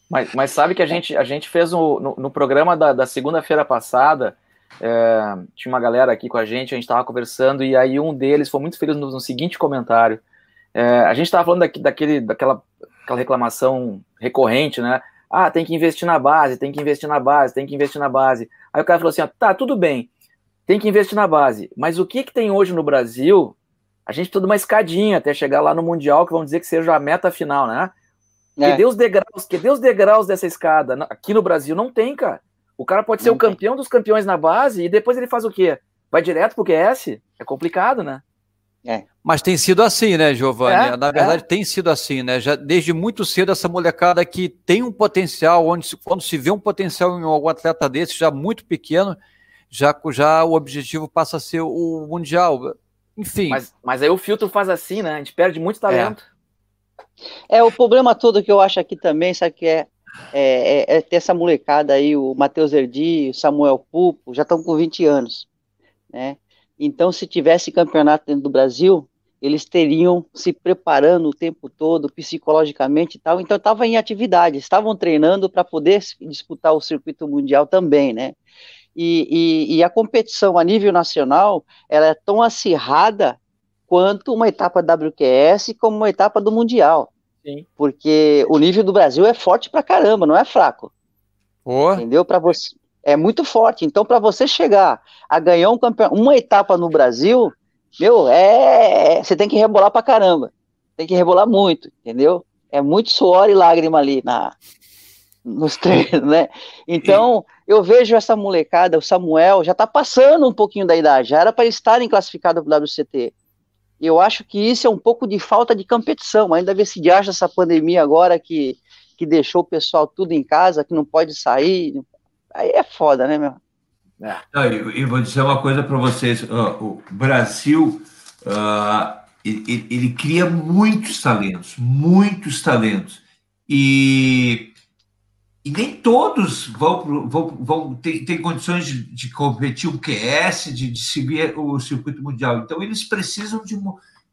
Mas, mas sabe que a gente, a gente fez um, no, no programa da, da segunda-feira passada, é, tinha uma galera aqui com a gente, a gente estava conversando, e aí um deles foi muito feliz no, no seguinte comentário. É, a gente estava falando daqui, daquele, daquela aquela reclamação recorrente, né? Ah, tem que investir na base, tem que investir na base, tem que investir na base. Aí o cara falou assim: ah, tá, tudo bem, tem que investir na base, mas o que, que tem hoje no Brasil? A gente precisa de uma escadinha até chegar lá no Mundial, que vamos dizer que seja a meta final, né? É. Que dê os degraus, que dê os degraus dessa escada. Aqui no Brasil não tem, cara. O cara pode ser o campeão dos campeões na base e depois ele faz o quê? Vai direto pro QS? É complicado, né? É. Mas tem sido assim, né, Giovanni? É, Na verdade, é. tem sido assim, né? Já desde muito cedo, essa molecada que tem um potencial, onde quando se vê um potencial em algum atleta desse, já muito pequeno, já, já o objetivo passa a ser o Mundial. Enfim. Mas, mas aí o filtro faz assim, né? A gente perde muito talento. É, o problema todo que eu acho aqui também, sabe que é é, é, é ter essa molecada aí, o Matheus Erdi, o Samuel Pupo, já estão com 20 anos, né? Então, se tivesse campeonato dentro do Brasil, eles teriam se preparando o tempo todo, psicologicamente e tal. Então, estavam em atividade, estavam treinando para poder disputar o circuito mundial também, né? E, e, e, a competição a nível nacional, ela é tão acirrada quanto uma etapa WQS como uma etapa do Mundial. Sim. Porque o nível do Brasil é forte pra caramba, não é fraco. Oh. Entendeu? Para você é muito forte. Então, para você chegar a ganhar um uma etapa no Brasil, meu, é, você tem que rebolar pra caramba. Tem que rebolar muito, entendeu? É muito suor e lágrima ali na nos treinos, né? Então, eu vejo essa molecada, o Samuel já tá passando um pouquinho da idade, já era para estarem classificados para o WCT. Eu acho que isso é um pouco de falta de competição, ainda vê se acha essa pandemia agora que, que deixou o pessoal tudo em casa, que não pode sair. Aí é foda, né, meu? É. Não, eu, vou dizer uma coisa para vocês: o Brasil, uh, ele, ele, cria muitos talentos, muitos talentos. E, e nem todos vão, vão, vão ter, condições de, de competir o QS, de, de seguir o circuito mundial. Então, eles precisam de,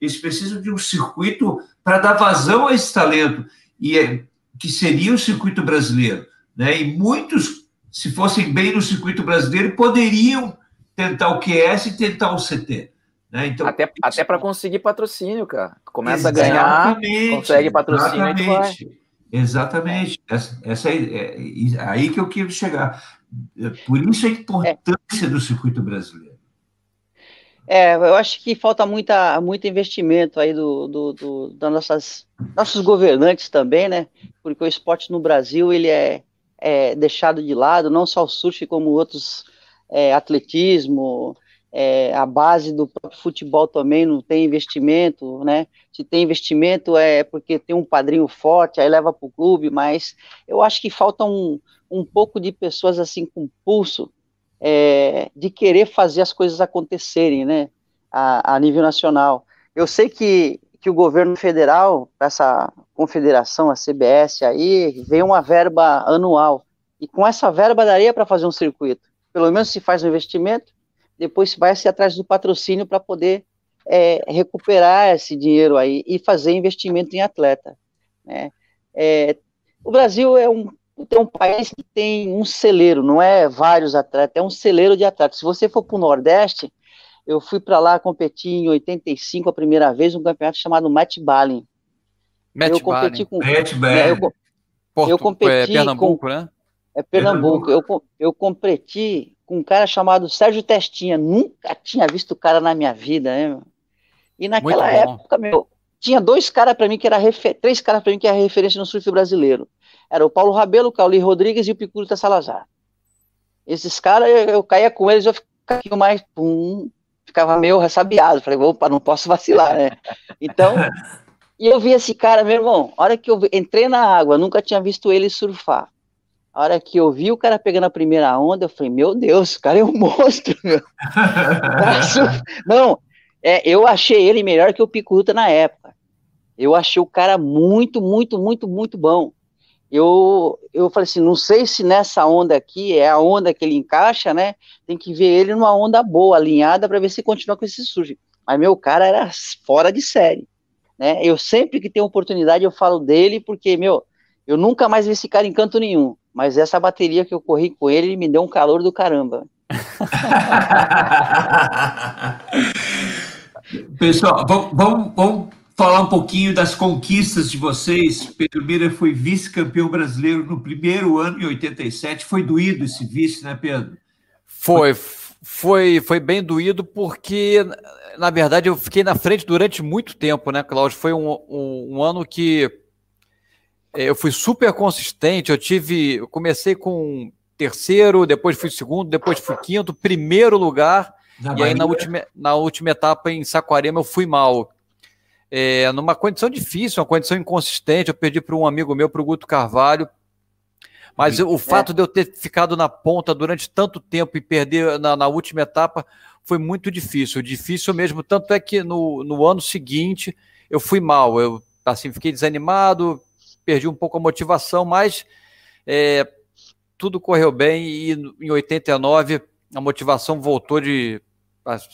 eles precisam de um circuito para dar vazão a esse talento, e é, que seria o circuito brasileiro. Né? E muitos, se fossem bem no circuito brasileiro, poderiam tentar o QS e tentar o CT. Né? Então, até até para conseguir patrocínio, cara. Começa a ganhar, consegue patrocínio exatamente. Exatamente. Essa, essa é, é, é, aí que eu quero chegar. Por isso a importância é. do circuito brasileiro. É, eu acho que falta muita, muito investimento aí do, do, do das nossas nossos governantes também, né? Porque o esporte no Brasil ele é, é deixado de lado, não só o surf como outros é, atletismo, é, a base do próprio futebol também não tem investimento, né? Se tem investimento é porque tem um padrinho forte, aí leva para o clube, mas eu acho que falta um, um pouco de pessoas assim com pulso é, de querer fazer as coisas acontecerem, né? A, a nível nacional. Eu sei que, que o governo federal, essa confederação, a CBS aí, vem uma verba anual. E com essa verba daria para fazer um circuito. Pelo menos se faz um investimento, depois vai se atrás do patrocínio para poder é, recuperar esse dinheiro aí e fazer investimento em atleta. Né? É, o Brasil é um, tem um país que tem um celeiro, não é vários atletas, é um celeiro de atletas. Se você for para o Nordeste, eu fui para lá competir em 85 a primeira vez, um campeonato chamado Matt Ballin. Matt eu competi com Matt né, eu, Porto, eu competi é Pernambuco, com, né? É Pernambuco. Pernambuco. Eu, eu competi com um cara chamado Sérgio Testinha. Nunca tinha visto o cara na minha vida, né? E naquela época, meu, tinha dois caras para mim que era refer... três caras para mim que era referência no surf brasileiro. Era o Paulo Rabelo, o Cauli Rodrigues e o Picurita Salazar. Esses caras, eu, eu, caía com eles, eu ficava mais, pum, ficava meio ressabiado. Falei, opa, não posso vacilar, né? Então, e eu vi esse cara, meu irmão, a hora que eu entrei na água, nunca tinha visto ele surfar. A hora que eu vi o cara pegando a primeira onda, eu falei, meu Deus, o cara é um monstro, meu. Não, é, eu achei ele melhor que o Picuta na época. Eu achei o cara muito, muito, muito, muito bom. Eu, eu falei assim, não sei se nessa onda aqui é a onda que ele encaixa, né? Tem que ver ele numa onda boa, alinhada, para ver se continua com esse surge. Mas meu cara era fora de série, né? Eu sempre que tenho oportunidade eu falo dele, porque, meu, eu nunca mais vi esse cara em canto nenhum. Mas essa bateria que eu corri com ele, ele me deu um calor do caramba. Pessoal, vamos, vamos, falar um pouquinho das conquistas de vocês. Pedro Mira foi vice-campeão brasileiro no primeiro ano, em 87. Foi doído esse vice, né, Pedro? Foi, foi, foi bem doído porque, na verdade, eu fiquei na frente durante muito tempo, né, Cláudio? Foi um, um, um ano que é, eu fui super consistente. Eu tive, eu comecei com terceiro, depois fui segundo, depois fui quinto, primeiro lugar. Na e aí na última, na última etapa em Saquarema eu fui mal. É, numa condição difícil, uma condição inconsistente. Eu perdi para um amigo meu, para o Guto Carvalho. Mas o fato é. de eu ter ficado na ponta durante tanto tempo e perder na, na, última etapa foi muito difícil. Difícil mesmo. Tanto é que no, no ano seguinte eu fui mal. Eu assim, fiquei desanimado, perdi um pouco a motivação, mas é, tudo correu bem e em 89 a motivação voltou de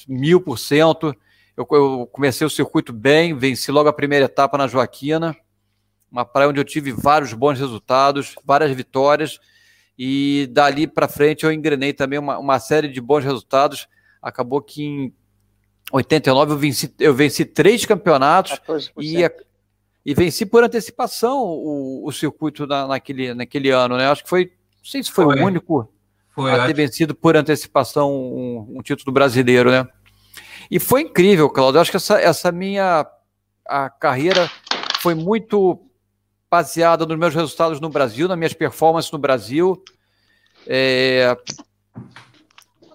mil por cento. Eu comecei o circuito bem, venci logo a primeira etapa na Joaquina, uma praia onde eu tive vários bons resultados, várias vitórias, e dali para frente eu engrenei também uma, uma, série de bons resultados. Acabou que em 89 eu venci, eu venci três campeonatos e, e venci por antecipação o, o circuito na, naquele, naquele ano, né? Acho que foi, não sei se foi, foi. o único foi, a ter vencido por antecipação um, um, título brasileiro, né? E foi incrível, Claudio. Acho que essa, essa minha a carreira foi muito baseada nos meus resultados no Brasil, nas minhas performances no Brasil. É,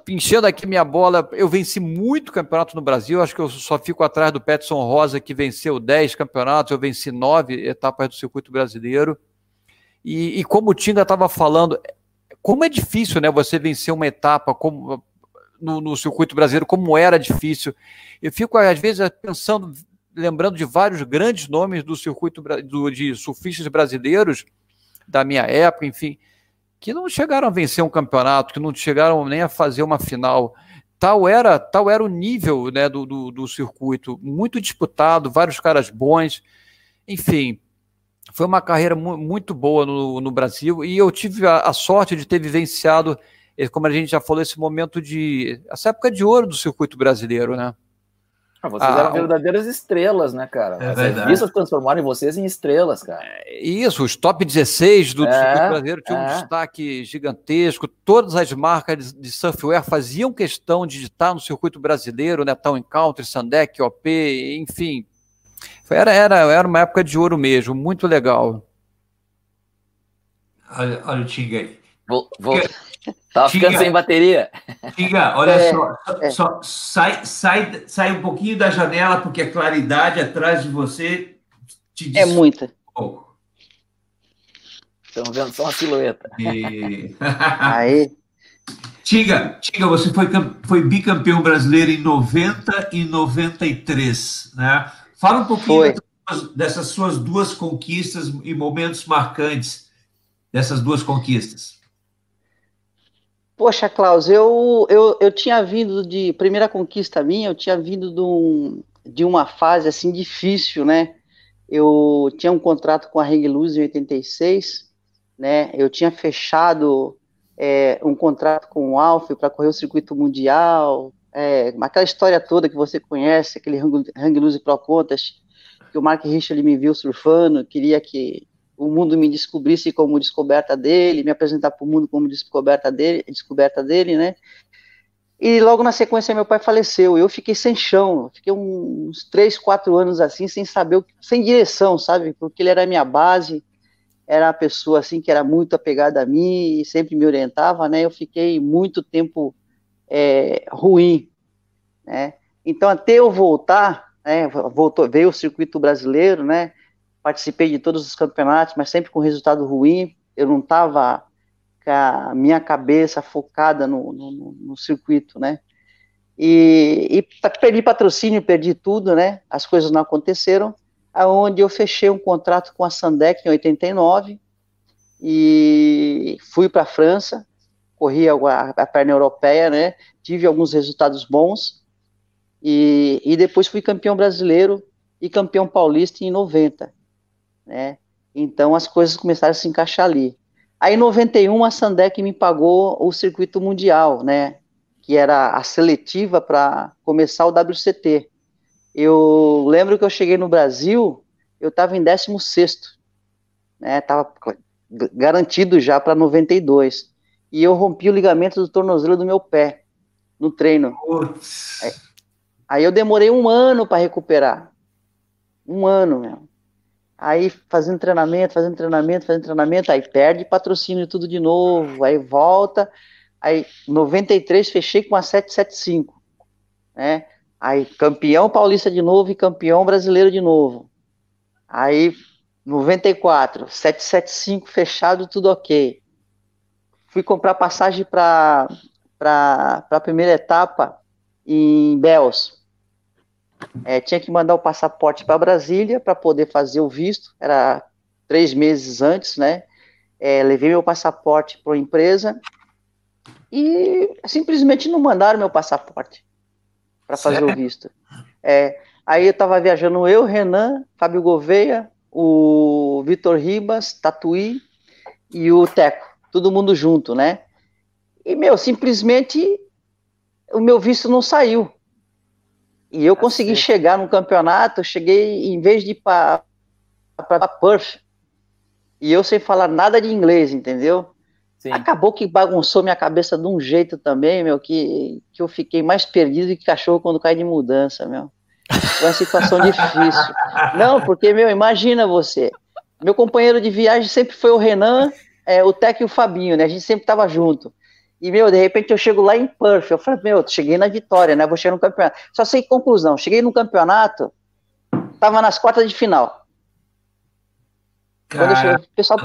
enchendo aqui minha bola, eu venci muito campeonato no Brasil, acho que eu só fico atrás do Petson Rosa, que venceu 10 campeonatos, eu venci 9 etapas do circuito brasileiro. E, e como o Tinga estava falando, como é difícil né, você vencer uma etapa, como no, no circuito brasileiro, como era difícil. Eu fico, às vezes, pensando, lembrando de vários grandes nomes do circuito do, de surfistas brasileiros da minha época, enfim, que não chegaram a vencer um campeonato, que não chegaram nem a fazer uma final. Tal era, tal era o nível né, do, do, do circuito, muito disputado, vários caras bons, enfim, foi uma carreira mu muito boa no, no, Brasil e eu tive a, a, sorte de ter vivenciado, como a gente já falou, esse momento de. essa época de ouro do circuito brasileiro, né? Ah, vocês ah, eram verdadeiras estrelas, né, cara? É As revistas transformaram vocês em estrelas, cara. É, isso, os top 16 do, é, circuito brasileiro tinham é. um destaque gigantesco. Todas as marcas de, de surfwear faziam questão de estar no circuito brasileiro, né? Town Encounter, Sandec, OP, enfim, era, era, era uma época de ouro mesmo, muito legal. Olha, olha o Tinga aí. Vou, vou. Tava Tinga, ficando sem bateria. Tinga, olha é, só, é. só sai, sai, sai um pouquinho da janela, porque a claridade atrás de você te diz. É muita. Estamos vendo só uma silhueta. E... aí. Tiga, Tiga, você foi, foi bicampeão brasileiro em 90 e 93, né? Fala um pouquinho dessas, dessas suas duas conquistas e momentos marcantes dessas duas conquistas. Poxa, Klaus, eu, eu, eu tinha vindo de. Primeira conquista minha, eu tinha vindo de, um, de uma fase assim difícil, né? Eu tinha um contrato com a Ring Luz em 86, né? Eu tinha fechado é, um contrato com o Alf para correr o circuito mundial, é, aquela história toda que você conhece, aquele Hang Loose Pro Contas, que o Mark Richard me viu surfando, queria que o mundo me descobrisse como descoberta dele, me apresentar para o mundo como descoberta dele, descoberta dele, né? E logo na sequência meu pai faleceu, eu fiquei sem chão, fiquei uns três, quatro anos assim, sem saber, sem direção, sabe? Porque ele era a minha base, era uma pessoa assim que era muito apegada a mim e sempre me orientava, né? Eu fiquei muito tempo é, ruim, né? Então, até eu voltar, né, voltou, veio o circuito brasileiro, né? Participei de todos os campeonatos, mas sempre com resultado ruim. Eu não estava com a minha cabeça focada no, no, no circuito, né? E, e, perdi patrocínio, perdi tudo, né? As coisas não aconteceram. Aonde eu fechei um contrato com a Sandec em 89 e fui para a França corri a, a perna europeia, né? Tive alguns resultados bons e, e depois fui campeão brasileiro e campeão paulista em 90, né? Então as coisas começaram a se encaixar ali. Aí em 91 a Sandec me pagou o circuito mundial, né? Que era a seletiva para começar o WCT. Eu lembro que eu cheguei no Brasil, eu estava em 16 né? Tava garantido já para 92 e eu rompi o ligamento do tornozelo do meu pé no treino. Aí, aí eu demorei um ano para recuperar. Um ano, meu. Aí fazendo treinamento, fazendo treinamento, fazendo treinamento, aí perde patrocínio tudo de novo, aí volta. Aí 93 fechei com a 775, né? Aí campeão paulista de novo e campeão brasileiro de novo. Aí 94, 775 fechado, tudo ok fui comprar passagem para a primeira etapa em Bells. É, tinha que mandar o passaporte para Brasília para poder fazer o visto, era três meses antes, né? É, levei meu passaporte para a empresa e simplesmente não mandaram meu passaporte para fazer o visto. É, aí eu estava viajando eu, Renan, Fábio Gouveia, o Vitor Ribas, Tatuí e o Teco todo mundo junto, né? E, meu, simplesmente o meu visto não saiu. E eu consegui chegar no campeonato, cheguei, em vez de ir para Perth, e eu sem falar nada de inglês, entendeu? Sim. Acabou que bagunçou minha cabeça de um jeito também, meu, que, que eu fiquei mais perdido que cachorro quando cai de mudança, meu. Foi uma situação difícil. Não, porque, meu, imagina você. Meu companheiro de viagem sempre foi o Renan, é, o Tec e o Fabinho, né? A gente sempre tava junto. E, meu, de repente eu chego lá em Perth, eu falei, meu, cheguei na vitória, né? Vou chegar no campeonato. Só sei conclusão, cheguei no campeonato, tava nas quartas de final. Cheguei, o pessoal,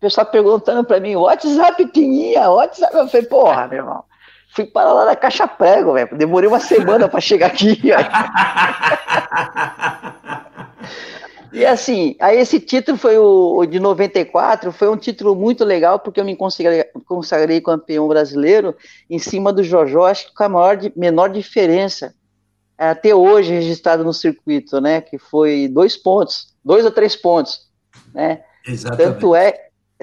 pessoal perguntando para mim, WhatsApp tinha, WhatsApp. Eu falei, porra, meu irmão. Fui parar lá na caixa prego, velho. Demorei uma semana para chegar aqui. e assim, aí esse título foi o, o, de 94, foi um título muito legal, porque eu me consagrei, consagrei campeão brasileiro em cima do Jojó, acho que com a maior, menor diferença é, até hoje registrado no circuito, né? Que foi dois pontos, dois ou três pontos, né? Exatamente. Tanto é,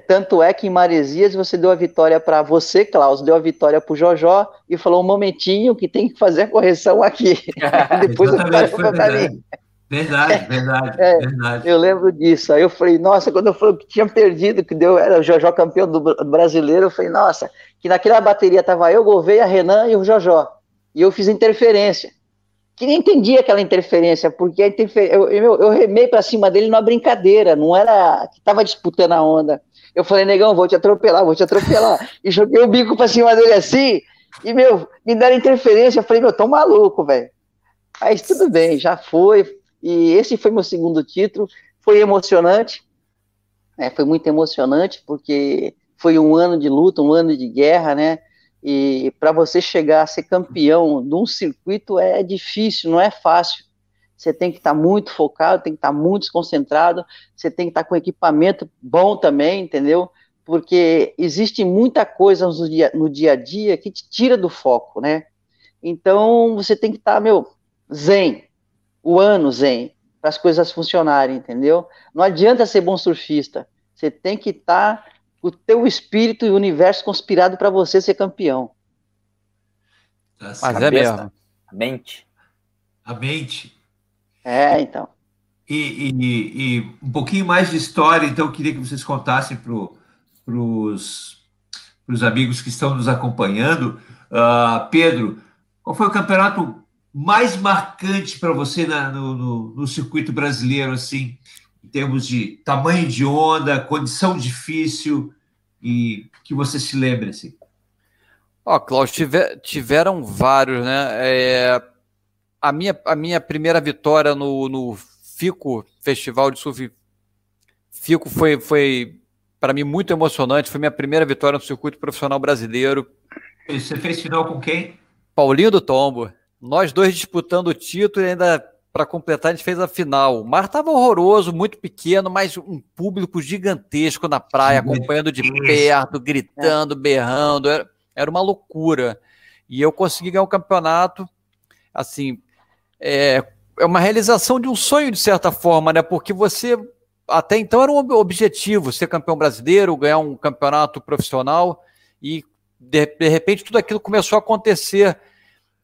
tanto é que em Maresias você deu a vitória para você, Klaus, deu a vitória para o Jojó e falou um momentinho que tem que fazer a correção aqui. Depois a vitória foi para mim. Verdade, verdade, é, verdade. Eu lembro disso. Aí eu falei, nossa, quando eu falei que tinha perdido, que deu, era o Jojó campeão do brasileiro, eu falei, nossa, que naquela bateria tava eu, Gouveia, Renan e o Jojó. E eu fiz interferência que nem entendia aquela interferência, porque a interfer... eu, eu, eu remei para cima dele numa brincadeira, não era que estava disputando a onda. Eu falei, negão, vou te atropelar, vou te atropelar. e joguei o bico para cima dele assim, e, meu, me deram interferência. Eu falei, meu, tô maluco, velho. Mas tudo bem, já foi. E esse foi meu segundo título. Foi emocionante, né? foi muito emocionante, porque foi um ano de luta, um ano de guerra, né? E para você chegar a ser campeão de um circuito é difícil, não é fácil. Você tem que estar tá muito focado, tem que estar tá muito desconcentrado, você tem que estar tá com equipamento bom também, entendeu? Porque existe muita coisa no dia, no dia a dia que te tira do foco, né? Então você tem que estar, meu, zen, o ano zen, para as coisas funcionarem, entendeu? Não adianta ser bom surfista, você tem que estar o teu espírito e o universo conspirado para você ser campeão. Mas é mesmo. A mente. A mente. É, então. E, e, e, um pouquinho mais de história, então, eu queria que vocês contassem para os amigos que estão nos acompanhando. Uh, Pedro, qual foi o campeonato mais marcante para você na, no, no, no, circuito brasileiro, assim, em termos de tamanho de onda, condição difícil e que você se lembre, assim? Ó, oh, Cláudio, tiver, tiveram vários, né? É, a, minha, a minha primeira vitória no, no FICO, Festival de Surf FICO, foi, foi para mim muito emocionante. Foi minha primeira vitória no circuito profissional brasileiro. Você fez final com quem? Paulinho do Tombo. Nós dois disputando o título e ainda para completar, a gente fez a final. O mar estava horroroso, muito pequeno, mas um público gigantesco na praia, acompanhando de perto, gritando, berrando. Era, era uma loucura. E eu consegui ganhar o campeonato. Assim, é, é uma realização de um sonho, de certa forma, né? Porque você, até então, era um objetivo ser campeão brasileiro, ganhar um campeonato profissional. E, de, de repente, tudo aquilo começou a acontecer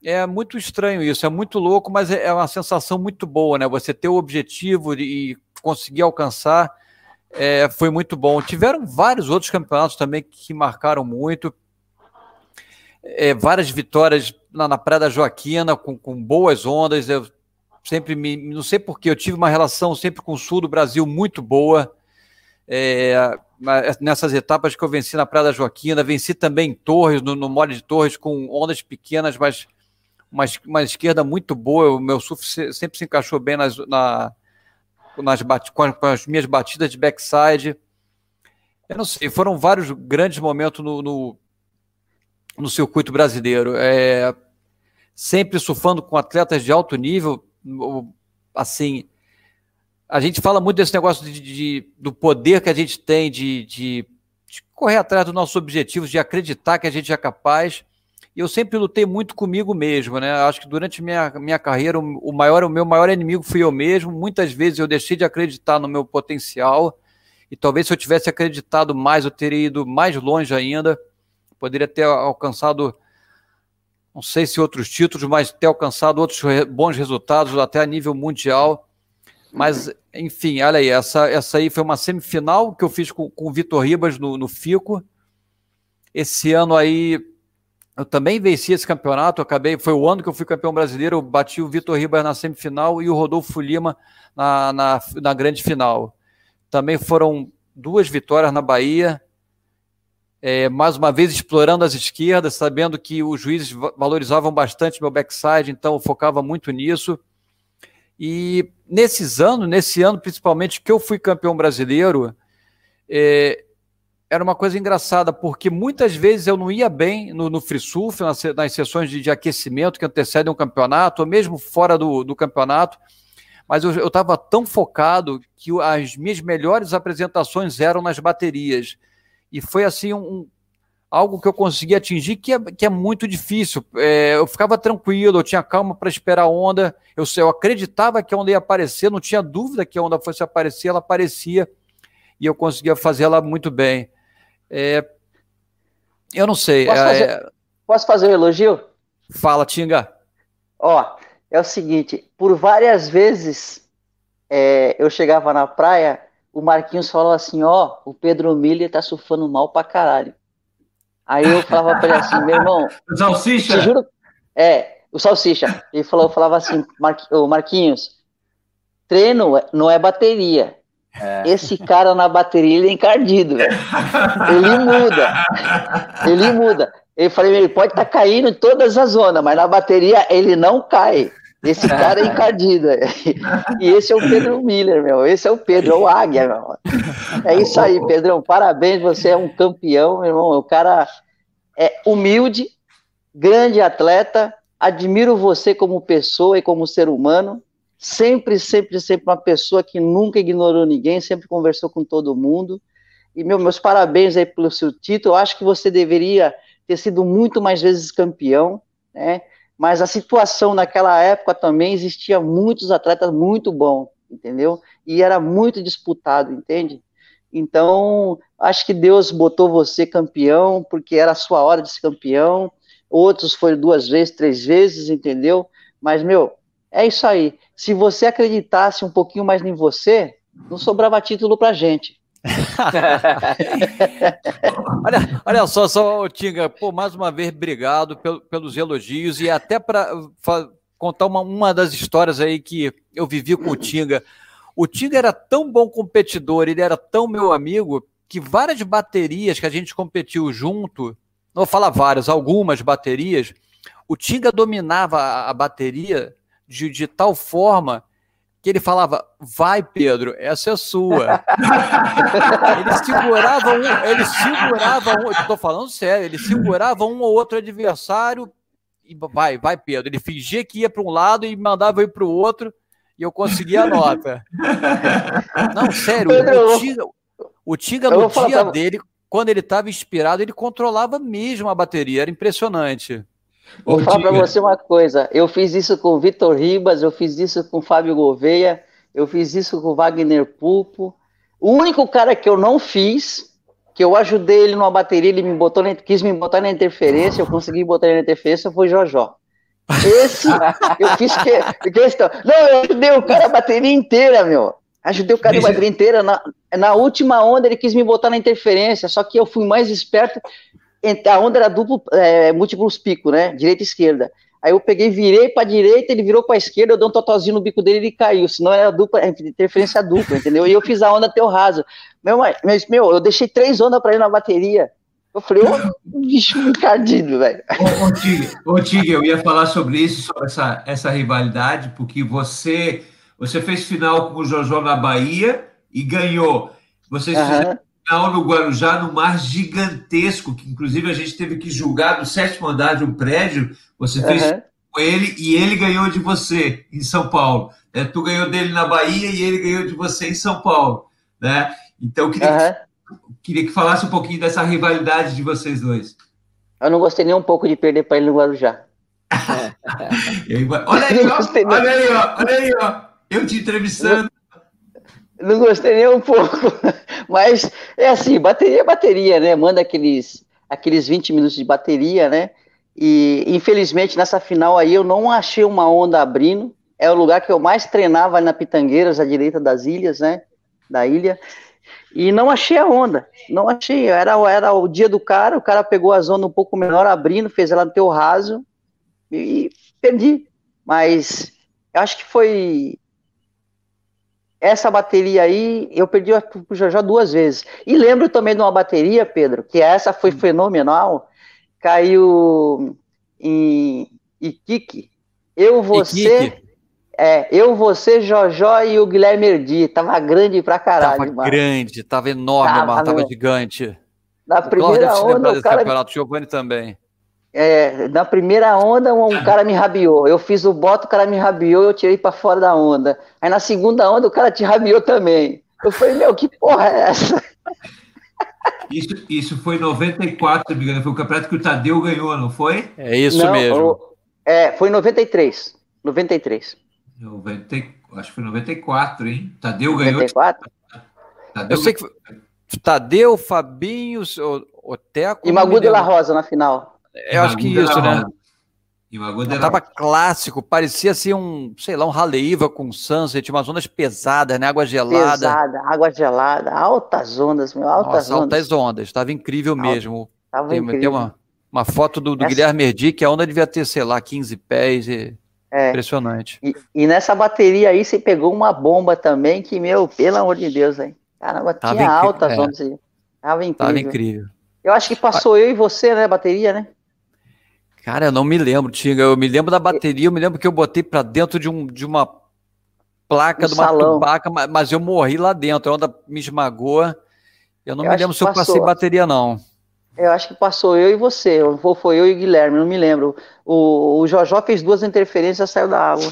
é muito estranho isso, é muito louco, mas é, é uma sensação muito boa, né? Você ter o objetivo e conseguir alcançar é, foi muito bom. Tiveram vários outros campeonatos também que marcaram muito. É, várias vitórias na, na Praia da Joaquina com, com boas ondas. Eu sempre me. Não sei porquê, eu tive uma relação sempre com o sul do Brasil muito boa. É, nessas etapas que eu venci na Praia da Joaquina, venci também em Torres, no, no mole de Torres, com ondas pequenas, mas uma, uma esquerda muito boa. O meu surf sempre se encaixou bem nas, na, nas com, as, com as minhas batidas de backside. Eu não sei, foram vários grandes momentos no, no, no circuito brasileiro. É, sempre surfando com atletas de alto nível, assim, a gente fala muito desse negócio de, de do poder que a gente tem de, de, correr atrás dos nossos objetivos, de acreditar que a gente é capaz. E eu sempre lutei muito comigo mesmo, né? Acho que durante minha, minha carreira, o maior, o meu maior inimigo fui eu mesmo. Muitas vezes eu deixei de acreditar no meu potencial. E talvez se eu tivesse acreditado mais, eu teria ido mais longe ainda. Poderia ter alcançado, não sei se outros títulos, mas ter alcançado outros bons resultados, até a nível mundial. Mas, enfim, olha aí, essa, essa aí foi uma semifinal que eu fiz com, com o Vitor Ribas no, no FICO. Esse ano aí eu também venci esse campeonato, acabei, foi o ano que eu fui campeão brasileiro, eu bati o Vitor Ribas na semifinal e o Rodolfo Lima na, na, na grande final. Também foram duas vitórias na Bahia, é, mais uma vez explorando as esquerdas, sabendo que os juízes valorizavam bastante meu backside, então eu focava muito nisso. E nesses anos, nesse ano principalmente que eu fui campeão brasileiro, é, era uma coisa engraçada, porque muitas vezes eu não ia bem no, no free surf, nas, nas sessões de, de, aquecimento que antecedem um campeonato, ou mesmo fora do, do campeonato, mas eu estava tão focado que as minhas melhores apresentações eram nas baterias. E foi assim um, algo que eu consegui atingir que é, que é muito difícil. É, eu ficava tranquilo, eu tinha calma para esperar a onda, eu, eu acreditava que a onda ia aparecer, não tinha dúvida que a onda fosse aparecer, ela aparecia e eu conseguia fazer ela muito bem. É, eu não sei. Posso, é, fazer, é... posso fazer um elogio? Fala, Tinga. Ó, é o seguinte, por várias vezes é, eu chegava na praia, o Marquinhos falou assim, ó, o Pedro Miller tá surfando mal pra caralho. Aí eu falava pra ele assim, meu irmão. O Salsicha? Te juro. É, o Salsicha. Ele falou, falava assim, Marquinhos, treino não é bateria. É. Esse cara na bateria ele é encardido, velho. Ele muda. Ele muda. Eu falei, ele pode estar tá caindo em todas as zonas, mas na bateria ele não cai. Esse cara é encardido. E esse é o Pedro Miller, meu. Esse é o Pedro, é o Águia, meu. É isso aí, Pedrão. Parabéns, você é um campeão, meu irmão. O cara é humilde, grande atleta. Admiro você como pessoa e como ser humano sempre, sempre, sempre uma pessoa que nunca ignorou ninguém, sempre conversou com todo mundo. E meu, meus parabéns aí pelo seu título. Eu acho que você deveria ter sido muito mais vezes campeão, né? Mas a situação naquela época também existia muitos atletas muito bons, entendeu? E era muito disputado, entende? Então, acho que Deus botou você campeão porque era a sua hora de ser campeão. Outros foram duas vezes, três vezes, entendeu? Mas, meu, é isso aí. Se você acreditasse um pouquinho mais em você, não sobrava título pra gente. olha, olha só, só, Tinga, pô, mais uma vez, obrigado pelo, pelos elogios e até para contar uma, uma das histórias aí que eu vivi com o Tinga. O Tinga era tão bom competidor, ele era tão meu amigo, que várias baterias que a gente competiu junto, não vou falar várias, algumas baterias, o Tinga dominava a, a bateria de, de tal forma que ele falava: Vai, Pedro, essa é sua. ele segurava um, ele segurava um, estou falando sério, ele segurava um ou outro adversário e vai, vai, Pedro. Ele fingia que ia para um lado e mandava ir para o outro e eu conseguia a nota. Não, sério, Pedro, o Tiga, o Tiga no dia dele, quando ele estava inspirado, ele controlava mesmo a bateria, era impressionante. Vou falar para você uma coisa. Eu fiz isso com o Vitor Ribas, eu fiz isso com o Fábio Gouveia, eu fiz isso com o Wagner Pupo. O único cara que eu não fiz, que eu ajudei ele numa bateria, ele me botou, quis me botar na interferência, eu consegui botar ele na interferência, foi Jojó. Esse eu fiz que, questão. Não, eu ajudei o cara a bateria inteira, meu. Ajudei o cara a bateria inteira. Na, na última onda ele quis me botar na interferência, só que eu fui mais esperto a onda era duplo, é, múltiplos picos, né? Direita e esquerda. Aí eu peguei, virei para direita, ele virou para esquerda, eu dei um totozinho no bico dele e ele caiu. Senão era dupla, é, interferência dupla, entendeu? E eu fiz a onda até o raso. Meu, mas, meu, eu deixei três ondas para ele na bateria. Eu falei, ô, oh, bicho encardido, velho. Ô, Tig, eu ia falar sobre isso, sobre essa, essa rivalidade, porque você, você fez final com o Jojó na Bahia e ganhou. Vocês uhum. fizeram final no Guarujá, no mar gigantesco, que inclusive a gente teve que julgar do sétimo andar de um prédio. Você fez uhum. com ele e ele ganhou de você em São Paulo. É, tu ganhou dele na Bahia e ele ganhou de você em São Paulo. Né? Então, eu queria, uhum. que, queria que falasse um pouquinho dessa rivalidade de vocês dois. Eu não gostei nem um pouco de perder para ele no Guarujá. olha aí, ó, olha aí, ó, olha aí, ó. Eu te entrevistando. Não gostei nem um pouco. Mas é assim, bateria é bateria, né? Manda aqueles, aqueles 20 minutos de bateria, né? E infelizmente nessa final aí eu não achei uma onda abrindo. É o lugar que eu mais treinava na Pitangueiras, à direita das ilhas, né? Da ilha. E não achei a onda. Não achei. Era, era o dia do cara, o cara pegou a zona um pouco menor, abrindo, fez ela no teu raso e perdi. Mas eu acho que foi essa bateria aí, eu perdi o Jojó duas vezes. E lembro também de uma bateria, Pedro, que essa foi hum. fenomenal, caiu em Iquique. Eu, você, Iquique. é, eu, você, Jojó e o Guilherme Erdi. Tava grande pra caralho. Tava mano. grande, tava enorme, tava, mano, tava gigante. Na primeira onda, o cara... campeonato, Giovanni também. É, na primeira onda, um, cara me rabiou. Eu fiz o boto, o cara me rabiou, eu tirei para fora da onda. Aí na segunda onda, o cara te rabiou também. Eu falei, meu, que porra é essa? Isso, isso foi em 94, me engano. Foi o campeonato que o Tadeu ganhou, não foi? É isso não, mesmo. O, é, foi em 93. 93. 90, acho que foi 94, hein? Tadeu ganhou. 94? Tadeu... Eu sei que Tadeu, Fabinho, o, Teco. E Magu de la Rosa na final. Eu acho que isso, né? Tava clássico, parecia assim um, sei lá, um Raleiva com Sunset, umas ondas pesadas, né? Água gelada. Pesada, água gelada, altas ondas, meu, altas Nossa, ondas. altas ondas, tava incrível mesmo. Tava tem, incrível. Tem uma, uma foto do, do Essa... Guilherme Erdi, que a onda devia ter, sei lá, 15 pés. E... É. Impressionante. E, e, nessa bateria aí você pegou uma bomba também, que, meu, pelo amor de Deus, hein? Caramba, tava tinha altas é. ondas aí. Tava incrível. Tava incrível. Eu acho que passou eu e você, né, bateria, né? Cara, eu não me lembro, Tinga. Eu me lembro da bateria, eu me lembro que eu botei para dentro de, um, de uma placa, um de uma salão. tubaca, mas eu morri lá dentro. A onda me esmagou. Eu não eu me lembro se eu passei bateria, não. Eu acho que passou eu e você. Ou foi eu e o Guilherme, não me lembro. O, o Jojó fez duas interferências e saiu da água.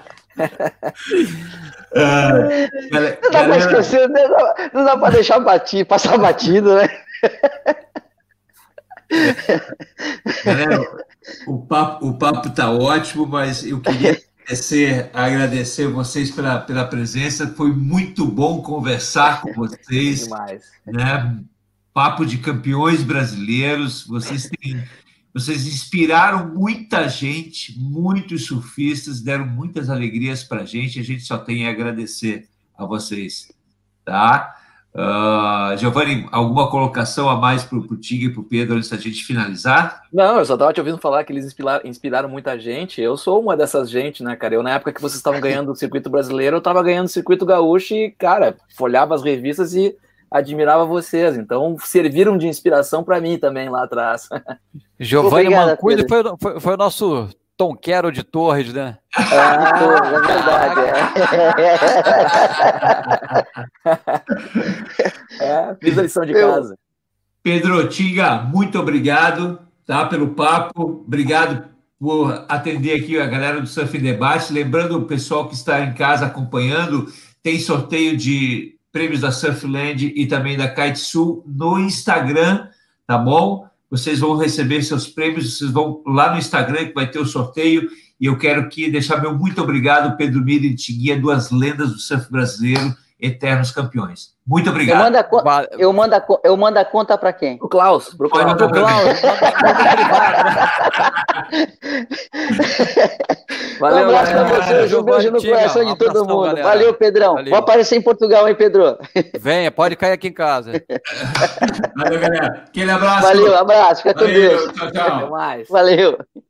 Ah, não dá para esquecer, né? não dá para deixar batido, passar batido, né? Galera, o papo, o papo tá ótimo, mas eu queria agradecer, agradecer vocês pela, pela presença. Foi muito bom conversar com vocês. Demais. Né? Papo de campeões brasileiros. Vocês têm vocês inspiraram muita gente, muitos surfistas, deram muitas alegrias para a gente. A gente só tem a agradecer a vocês, tá? Uh, Giovanni, alguma colocação a mais para o Tigre e para o Pedro antes da gente finalizar? Não, eu só estava te ouvindo falar que eles inspiraram, inspiraram, muita gente. Eu sou uma dessas gente, né, cara? Eu, na época que vocês estavam ganhando o circuito brasileiro, eu estava ganhando o circuito gaúcho e, cara, folhava as revistas e admirava vocês, então serviram de inspiração para mim também lá atrás. Giovanni Mancuso foi, foi, foi, o nosso Tonquero de Torres, né? Ah, é verdade. É. é, fiz a lição de casa. Pedro Tinga, muito obrigado tá, pelo papo, obrigado por atender aqui a galera do Surf Debate. Lembrando o pessoal que está em casa acompanhando, tem sorteio de prêmios da Surfland e também da Kite Sul no Instagram, tá bom? Vocês vão receber seus prêmios, vocês vão lá no Instagram que vai ter o sorteio. E eu quero aqui deixar meu muito obrigado, Pedro Mira e Tiguia, duas lendas do surf brasileiro, eternos campeões. Muito obrigado. Eu mando a, eu mando a, eu mando a conta para quem? O Klaus. Pro Klaus. Pro Klaus. Valeu, um abraço para vocês, um beijo no coração de todo mundo. Galera. Valeu, Pedrão. Valeu. Vou aparecer em Portugal, hein, Pedro? Venha, pode cair aqui em casa. Valeu, galera. Aquele abraço. Valeu, abraço. Fica com Deus. Tchau, tchau. Até mais. Valeu.